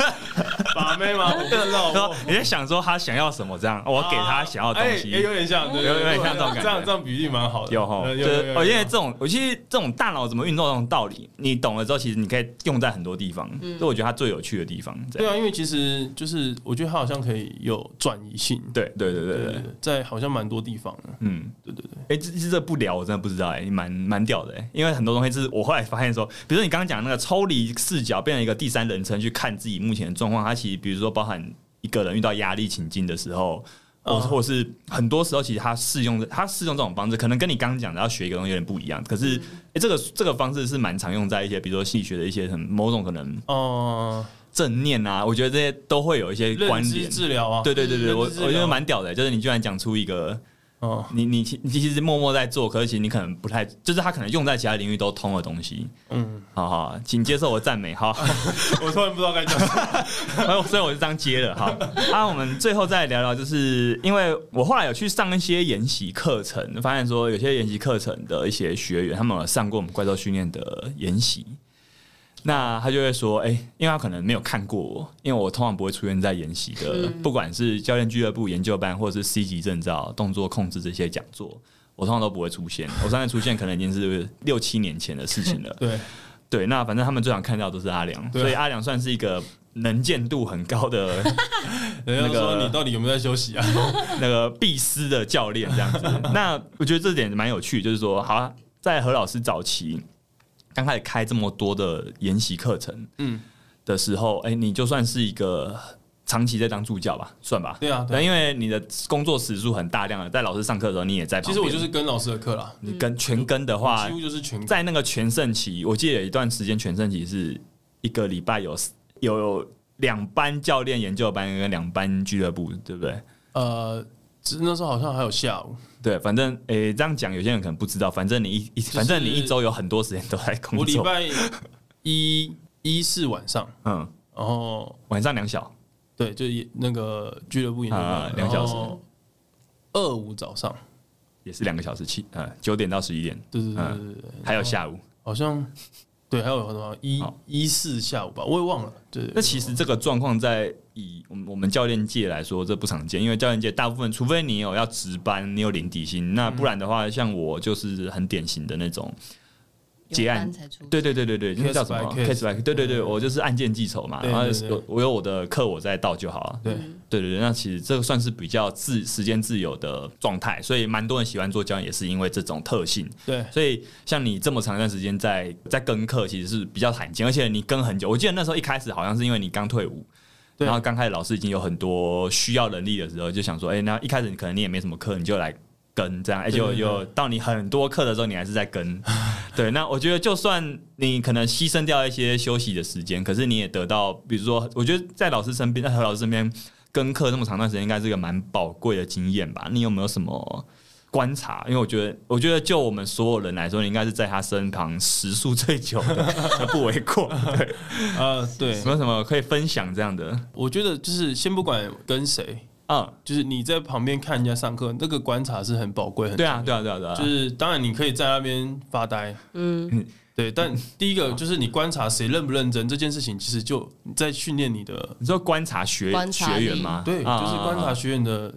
把妹吗？我不知道。你在想说他想要什么？这样我给他想要的东西，也有点像，有有点像这种感觉。这样这样比喻蛮好的。有哈，就是我因为这种，我其实这种大脑怎么运作这种道理，你懂了之后，其实你可以用在很多地方。所以我觉得它最有趣的地方。对啊，因为其实就是我觉得它好像可以有转移性。对对对对对，在好像蛮多地方的。嗯，对对对。哎，这这不聊我真的不知道哎，蛮蛮屌的哎，因为很多东西是我后来发现说，比如说你刚刚讲那个抽离视角变成一个第三人称去看自己目前的状况，它其实比如说包含一个人遇到压力情境的时候，或或是很多时候其实他适用的，他适用这种方式，可能跟你刚刚讲的要学一个东西有点不一样。可是，哎，这个这个方式是蛮常用在一些比如说心理学的一些很某种可能哦正念啊，我觉得这些都会有一些关联治疗啊。对对对对，我我觉得蛮屌的，就是你居然讲出一个。哦，你你其你其实默默在做，可是其实你可能不太，就是他可能用在其他领域都通的东西。嗯，好好，请接受我赞美。哈，我突然不知道该讲什么，所以我就这样接了。哈，那我们最后再聊聊，就是因为我后来有去上一些研习课程，发现说有些研习课程的一些学员，他们有上过我们怪兽训练的研习。那他就会说，哎、欸，因为他可能没有看过我，因为我通常不会出现在研习的，嗯、不管是教练俱乐部研究班，或者是 C 级证照、动作控制这些讲座，我通常都不会出现。我上次出现可能已经是六七年前的事情了。对对，那反正他们最想看到都是阿良，所以阿良算是一个能见度很高的。人家说你到底有没有在休息啊？那个必思的教练这样子。那我觉得这点蛮有趣，就是说，好、啊，在何老师早期。刚开始开这么多的研习课程，嗯，的时候，哎，你就算是一个长期在当助教吧，算吧。对啊，对，因为你的工作时数很大量的，在老师上课的时候，你也在。其实我就是跟老师的课啦。你跟全跟的话，几乎就是全。在那个全盛期，我记得有一段时间，全盛期是一个礼拜有有两班教练研究班跟两班俱乐部，对不对？呃，那时候好像还有下午。对，反正诶、欸，这样讲有些人可能不知道。反正你一一，反正你一周有很多时间都在工作。我礼拜一一四晚上，嗯，然后晚上两小，对，就那个俱乐部演啊，两小时。二五早上也是两个小时，七呃九点到十一点，对对对对对，还有下午，好像。对，还有很多一一四下午吧，我也忘了。对，那其实这个状况在以我们我们教练界来说，这不常见，因为教练界大部分，除非你有要值班，你有领底薪，那不然的话，像我就是很典型的那种。结案，对对对对对，那叫什么？case by case，对对对，我就是案件记仇嘛，然后我我有我的课我再到就好了。对对对，那其实这个算是比较自时间自由的状态，所以蛮多人喜欢做教练，也是因为这种特性。对，所以像你这么长一段时间在在跟课，其实是比较罕见，而且你跟很久。我记得那时候一开始好像是因为你刚退伍，然后刚开始老师已经有很多需要人力的时候，就想说，哎，那一开始你可能你也没什么课，你就来。跟这样，而且有有到你很多课的时候，你还是在跟。对，那我觉得就算你可能牺牲掉一些休息的时间，可是你也得到，比如说，我觉得在老师身边，在何老师身边跟课那么长段时间，应该是一个蛮宝贵的经验吧？你有没有什么观察？因为我觉得，我觉得就我们所有人来说，你应该是在他身旁时数最久的，不为过。对，呃，对，什么什么可以分享这样的？我觉得就是先不管跟谁。啊，就是你在旁边看人家上课，那个观察是很宝贵，很对啊，对啊，对啊，对啊。就是当然你可以在那边发呆，嗯，对。但第一个就是你观察谁认不认真这件事情，其实就在训练你的。你知道观察学学员吗？对，就是观察学员的。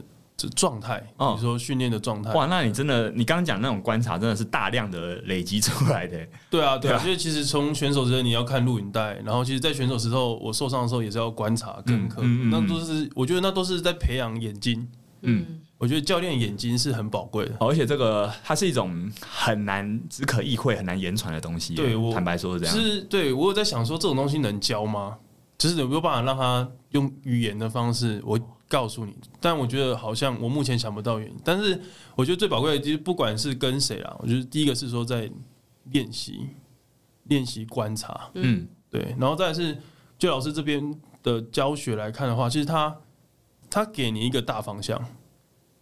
状态，你说训练的状态，哇，那你真的，你刚刚讲那种观察，真的是大量的累积出来的。对啊，对啊，因为其实从选手时候你要看录影带，然后其实，在选手时候我受伤的时候也是要观察跟课，那都是我觉得那都是在培养眼睛。嗯，我觉得教练眼睛是很宝贵的，而且这个它是一种很难只可意会、很难言传的东西。对，我坦白说是这样。是，对我有在想说这种东西能教吗？就是有没有办法让他用语言的方式我。告诉你，但我觉得好像我目前想不到原因。但是我觉得最宝贵的，其实不管是跟谁啊，我觉得第一个是说在练习、练习观察，嗯，对。然后再来是就老师这边的教学来看的话，其实他他给你一个大方向，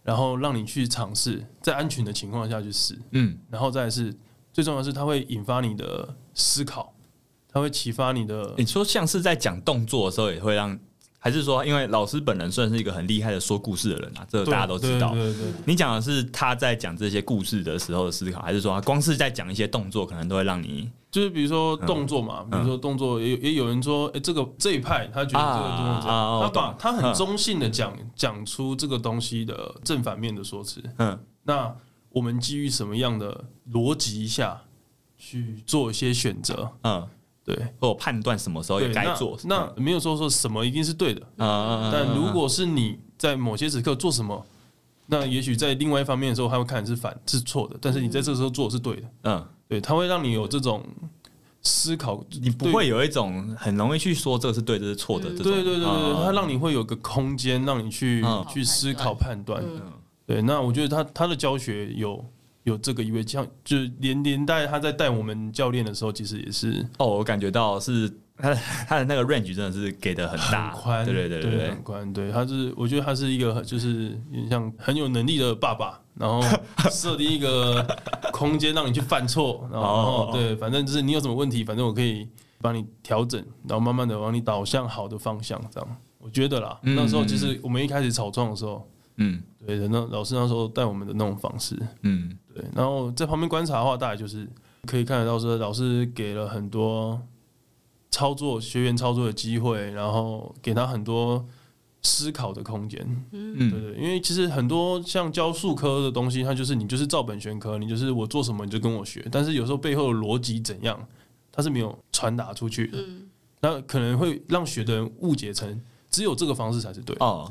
然后让你去尝试，在安全的情况下去试，嗯。然后再来是最重要的是，他会引发你的思考，他会启发你的。你说像是在讲动作的时候，也会让。还是说，因为老师本人算是一个很厉害的说故事的人啊，这个大家都知道。你讲的是他在讲这些故事的时候的思考，还是说他光是在讲一些动作，可能都会让你就是比如说动作嘛，比如说动作，也也有人说，哎，这个这一派他觉得这个动作，他把他很中性的讲讲出这个东西的正反面的说辞。嗯，那我们基于什么样的逻辑下去做一些选择？嗯。对，或判断什么时候也该做，那，那没有说说什么一定是对的啊。但如果是你在某些时刻做什么，那也许在另外一方面的时候，他会看是反是错的。但是你在这个时候做是对的，嗯，对，他会让你有这种思考，你不会有一种很容易去说这个是对，这是错的。对对对对，他让你会有个空间，让你去去思考判断。对，那我觉得他他的教学有。有这个意味，像就是连连带他在带我们教练的时候，其实也是哦，我感觉到是他的他的那个 range 真的是给的很大，宽，对对对对，很宽，对，他是我觉得他是一个就是像很有能力的爸爸，然后设定一个空间让你去犯错，然后对，反正就是你有什么问题，反正我可以帮你调整，然后慢慢的往你导向好的方向，这样。我觉得啦，那时候其实我们一开始草创的时候，嗯，对的，那老师那时候带我们的那种方式，嗯。对，然后在旁边观察的话，大概就是可以看得到，说老师给了很多操作学员操作的机会，然后给他很多思考的空间。嗯，对对，因为其实很多像教数科的东西，它就是你就是照本宣科，你就是我做什么你就跟我学，但是有时候背后的逻辑怎样，它是没有传达出去的。嗯，那可能会让学的人误解成只有这个方式才是对的。哦。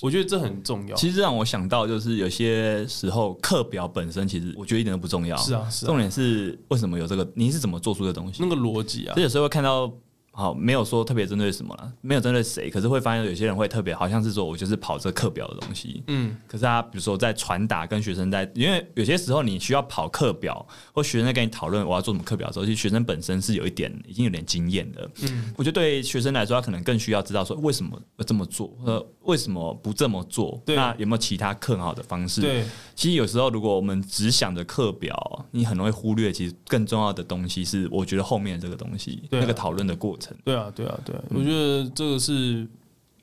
我觉得这很重要。其实让我想到，就是有些时候课表本身，其实我觉得一点都不重要。是啊，是啊。重点是为什么有这个？你是怎么做出的东西？那个逻辑啊。所以有时候会看到。好，没有说特别针对什么了，没有针对谁，可是会发现有些人会特别，好像是说我就是跑这课表的东西，嗯，可是他比如说在传达跟学生在，因为有些时候你需要跑课表，或学生在跟你讨论我要做什么课表的时候，其实学生本身是有一点已经有点经验的，嗯，我觉得对学生来说，他可能更需要知道说为什么要这么做，呃，为什么不这么做？对，那有没有其他更好的方式？对，其实有时候如果我们只想着课表，你很容易忽略其实更重要的东西是，我觉得后面这个东西，那个讨论的过程，对啊，对啊。对啊，我觉得这个是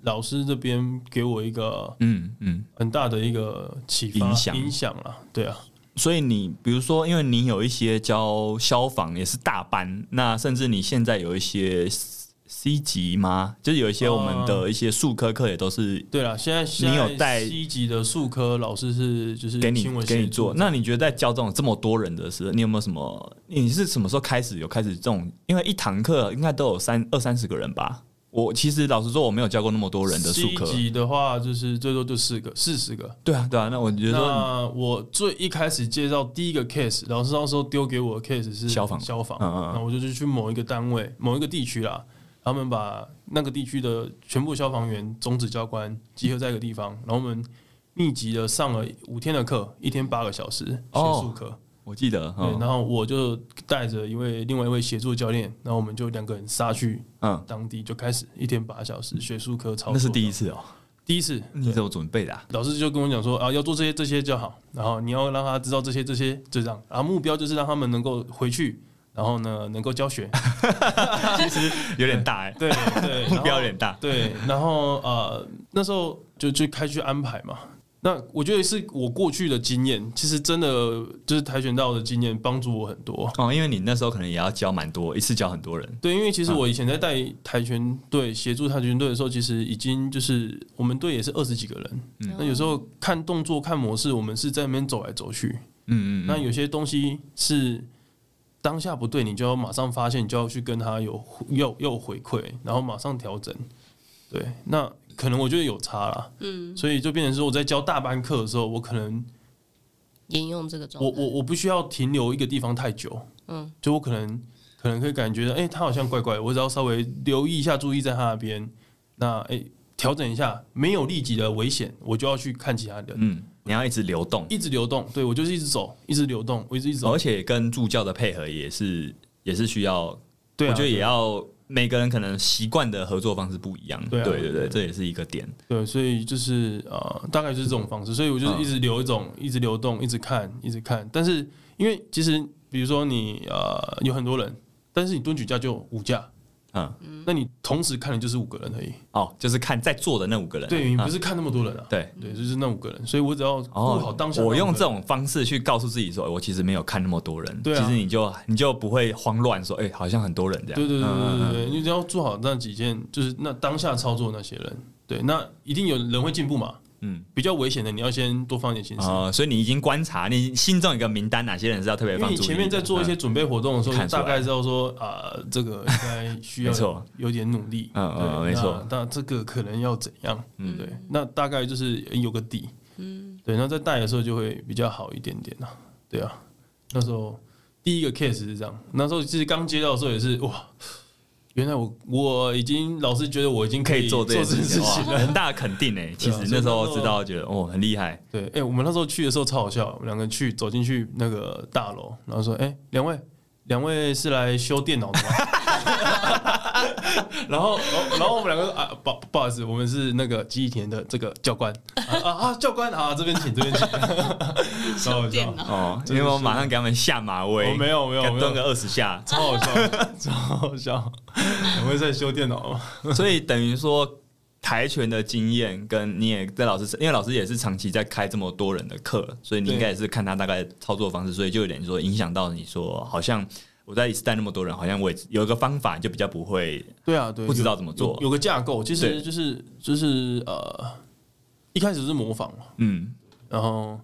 老师这边给我一个嗯嗯很大的一个启发影响影响了，对啊。所以你比如说，因为你有一些教消防也是大班，那甚至你现在有一些 C 级吗？就是有一些我们的一些术科课也都是对了。现在你有带 C 级的术科老师是就是给你给你做。那你觉得在教这种这么多人的时候，你有没有什么？你是什么时候开始有开始这种？因为一堂课应该都有三二三十个人吧？我其实老实说，我没有教过那么多人的术科。C 级的话，就是最多就四个、四十个。对啊，对啊。那我觉得，那我最一开始介绍第一个 case，老师到时候丢给我的 case 是消防，消防。嗯嗯。那我就去某一个单位、某一个地区啦。他们把那个地区的全部消防员、种子教官集合在一个地方，然后我们密集的上了五天的课，一天八个小时学术课。我记得，对，然后我就带着一位另外一位协助教练，然后我们就两个人杀去嗯当地，就开始一天八小时学术课操作。那是第一次哦，第一次。你怎么准备的啊？老师就跟我讲说啊，要做这些这些就好，然后你要让他知道这些这些就这样，然后目标就是让他们能够回去。然后呢，能够教学，其实有点大哎，对对，目标有点大，对。然后呃，那时候就就开去安排嘛。那我觉得是我过去的经验，其实真的就是跆拳道的经验帮助我很多哦。因为你那时候可能也要教蛮多，一次教很多人。对，因为其实我以前在带跆拳队协助跆拳队的时候，其实已经就是我们队也是二十几个人。嗯。那有时候看动作、看模式，我们是在那边走来走去。嗯嗯。那有些东西是。当下不对，你就要马上发现，你就要去跟他有又又回馈，然后马上调整。对，那可能我觉得有差啦。嗯，所以就变成说，我在教大班课的时候，我可能沿用这个状态。我我我不需要停留一个地方太久。嗯，就我可能可能可以感觉到，哎、欸，他好像怪怪的，我只要稍微留意一下，注意在他那边，那哎，调、欸、整一下，没有立即的危险，我就要去看其他人。嗯。你要一直流动，一直流动，对，我就是一直走，一直流动，我一直一直走，而且跟助教的配合也是也是需要，对，我觉得也要每个人可能习惯的合作方式不一样，对对对，这也是一个点，对，所以就是呃，大概就是这种方式，所以我就是一直留一种，一直流动，一直看，一直看，但是因为其实比如说你呃有很多人，但是你蹲举架就五架，嗯，那你同时看的就是五个人而已。哦，就是看在座的那五个人。对，你不是看那么多人啊。对对，就是那五个人，所以我只要顾好当下。我用这种方式去告诉自己说，我其实没有看那么多人。对，其实你就你就不会慌乱说，哎，好像很多人这样。对对对对对，你只要做好那几件，就是那当下操作那些人，对，那一定有人会进步嘛。嗯，比较危险的，你要先多放点心思。哦，所以你已经观察，你心中有一个名单，哪些人是要特别放。因为你前面在做一些准备活动的时候，大概知道说啊，这个应该需要 有点努力。嗯嗯，没错。那这个可能要怎样？嗯，对。那大概就是有个底。嗯，对。那在带的时候就会比较好一点点呐。对啊，那时候第一个 case 是这样，那时候其实刚接到的时候也是哇。原来我我已经老师觉得我已经可以做这件事情了，很大的肯定哎。其实那时候知道觉得哦很厉害。对，哎，我们那时候去的时候超好笑，我们两个去走进去那个大楼，然后说，哎，两位两位是来修电脑的吗？然后然后我们两个啊不不好意思，我们是那个记忆田的这个教官。啊啊教官啊这边请这边请。超好笑。哦，因为我马上给他们下马威，没有没有，蹲个二十下，超好笑，超好笑。我们在修电脑，所以等于说跆拳的经验跟你也在老师，因为老师也是长期在开这么多人的课，所以你应该也是看他大概操作方式，所以就有点说影响到你说，好像我在一次带那么多人，好像我有一个方法就比较不会，对啊，对，不知道怎么做，有，有个架构，其实就是就是呃，一开始是模仿嘛，嗯，然后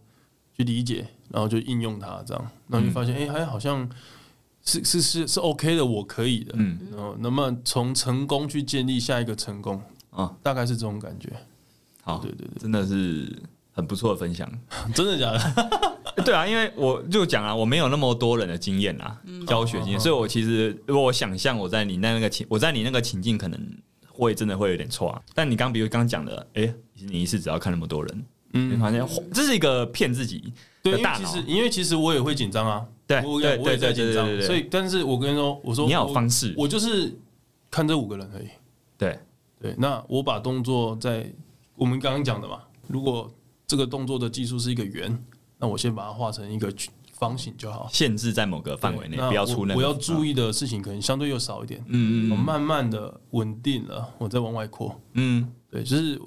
去理解，然后就应用它这样，然后就发现哎，还好像。是是是是 OK 的，我可以的。嗯，然后那么从成功去建立下一个成功啊，大概是这种感觉。好，对对对，真的是很不错的分享。真的假的？对啊，因为我就讲啊，我没有那么多人的经验啊，教学经验，所以我其实如果我想象我在你那那个情，我在你那个情境，可能会真的会有点错啊。但你刚比如刚讲的，哎，你一次只要看那么多人，嗯，发现这是一个骗自己的大脑。其实因为其实我也会紧张啊。对，我也我也在紧张，所以，但是我跟你说，我说你要有方式，我就是看这五个人而已。对对，那我把动作在我们刚刚讲的嘛，如果这个动作的技术是一个圆，那我先把它画成一个方形就好，限制在某个范围内，不要出那。我要注意的事情可能相对又少一点。嗯嗯，我慢慢的稳定了，我再往外扩。嗯，对，就是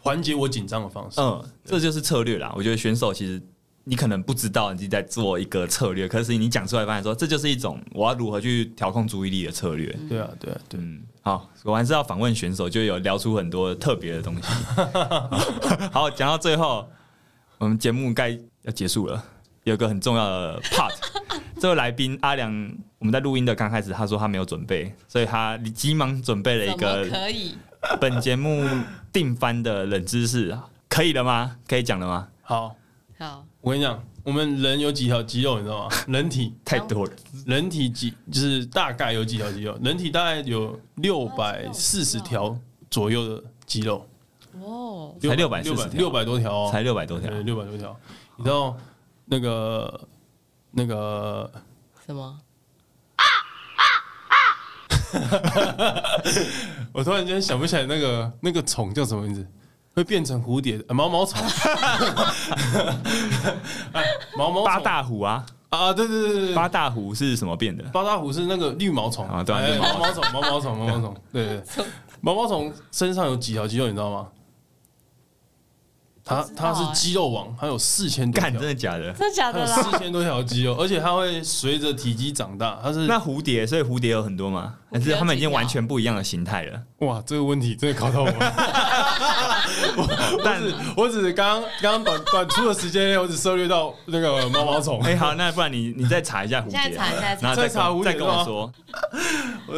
缓解我紧张的方式。嗯，这就是策略啦。我觉得选手其实。你可能不知道你自己在做一个策略，可是你讲出来发现说，这就是一种我要如何去调控注意力的策略。对啊，对啊，对。嗯，好，我还是要访问选手，就有聊出很多特别的东西。好，讲到最后，我们节目该要结束了，有个很重要的 part。这位来宾阿良，我们在录音的刚开始，他说他没有准备，所以他急忙准备了一个可以本节目定番的冷知识，可以了吗？可以讲了吗？好，好。我跟你讲，我们人有几条肌肉，你知道吗？人体太多了，人体几就是大概有几条肌肉？人体大概有六百四十条左右的肌肉。哦，才六百六百六百多条，才六百多条，六百多条。你知道那个那个什么？我突然间想不起来那个那个虫叫什么名字。会变成蝴蝶毛毛虫，毛毛八大虎啊啊！对对对对，八大虎是什么变的？八大虎是那个绿毛虫啊，对，毛毛虫，毛毛虫，毛毛虫，对对，毛毛虫身上有几条肌肉，你知道吗？它它是肌肉王，它有四千多条，真的假的？真的假的？四千多条肌肉，而且它会随着体积长大。它是那蝴蝶，所以蝴蝶有很多吗？还是他们已经完全不一样的形态了？哇，这个问题真的考到我。但是我只是刚刚刚短短出的时间内，我只涉猎到那个毛毛虫。哎，好，那不然你你再查一下蝴蝶，再查一下，然后再查蝴蝶，再跟我说。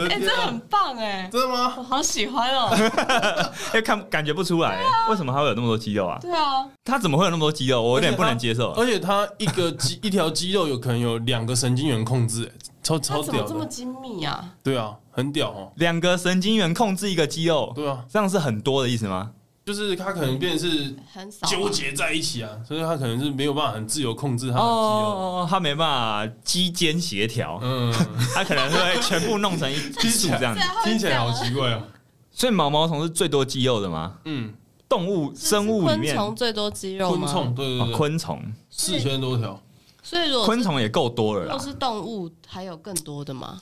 哎，这很棒哎！真的吗？我好喜欢哦。哎，看感觉不出来，为什么它会有那么多肌肉啊？对啊，它怎么会有那么多肌肉？我有点不能接受。而且它一个肌一条肌肉有可能有两个神经元控制，超超屌，这么精密啊？对啊，很屌哦。两个神经元控制一个肌肉，对啊，这样是很多的意思吗？就是它可能变成是纠结在一起啊，所以它可能是没有办法很自由控制它的肌肉，哦，它没办法肌间协调，嗯，它可能会全部弄成一组这样。子，听起来好奇怪啊。所以毛毛虫是最多肌肉的吗？嗯，动物生物里面？昆虫最多肌肉吗？昆虫对对对，昆虫。四千多条，所以如果昆虫也够多了啦。如果是动物，还有更多的吗？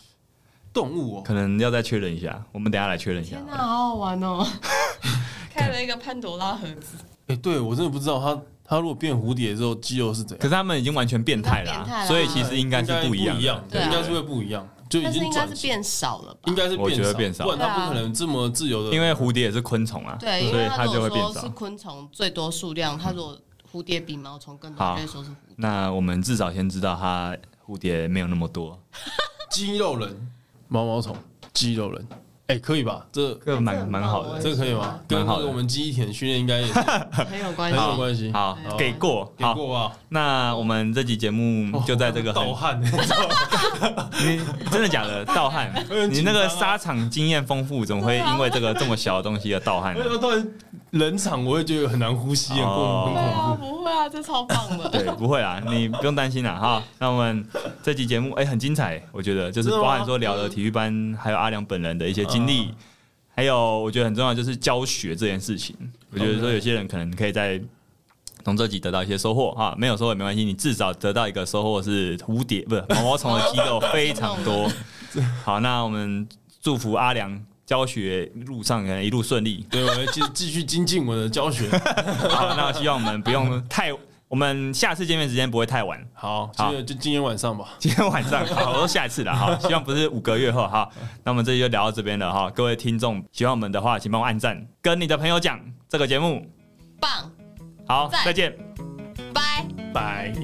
动物哦，可能要再确认一下，我们等下来确认一下。天哪，好好玩哦！开了一个潘多拉盒子。哎，对我真的不知道它它如果变蝴蝶之后肌肉是怎样。可是他们已经完全变态了，所以其实应该是不一样，对，应该是会不一样。就已经应该是变少了吧？应该是我觉得变少，不然它不可能这么自由的。因为蝴蝶也是昆虫啊，对，所以它就会变少。是昆虫最多数量，它如果蝴蝶比毛虫更多，就会说是蝴蝶。那我们至少先知道它蝴蝶没有那么多。肌肉人，毛毛虫，肌肉人。哎，可以吧？这个蛮蛮好的，这个可以吗？跟我们记忆体训练应该也 很有关系，很有关系。好，给过，给过啊。那我们这集节目就在这个盗汗，你真的假的？盗汗？你那个沙场经验丰富，怎么会因为这个这么小的东西而盗汗呢？冷场我会觉得很难呼吸，很恐怖。不会啊，这超棒的。对，不会啊，你不用担心啦。哈。那我们这集节目哎很精彩，我觉得就是包含说聊了体育班，还有阿良本人的一些经历，还有我觉得很重要就是教学这件事情。我觉得说有些人可能可以在从这集得到一些收获哈，没有收获也没关系，你至少得到一个收获是蝴蝶不是毛毛虫的肌肉非常多。好，那我们祝福阿良。教学路上可能一路顺利，对，我要继继续精进我的教学。好，那希望我们不用太，我们下次见面时间不会太晚。好，好，就今天晚上吧。今天晚上，好，我说下一次了哈，希望不是五个月后哈。那我们这集就聊到这边了哈，各位听众喜欢我们的话，请帮我按赞，跟你的朋友讲这个节目棒。好，再见，拜拜。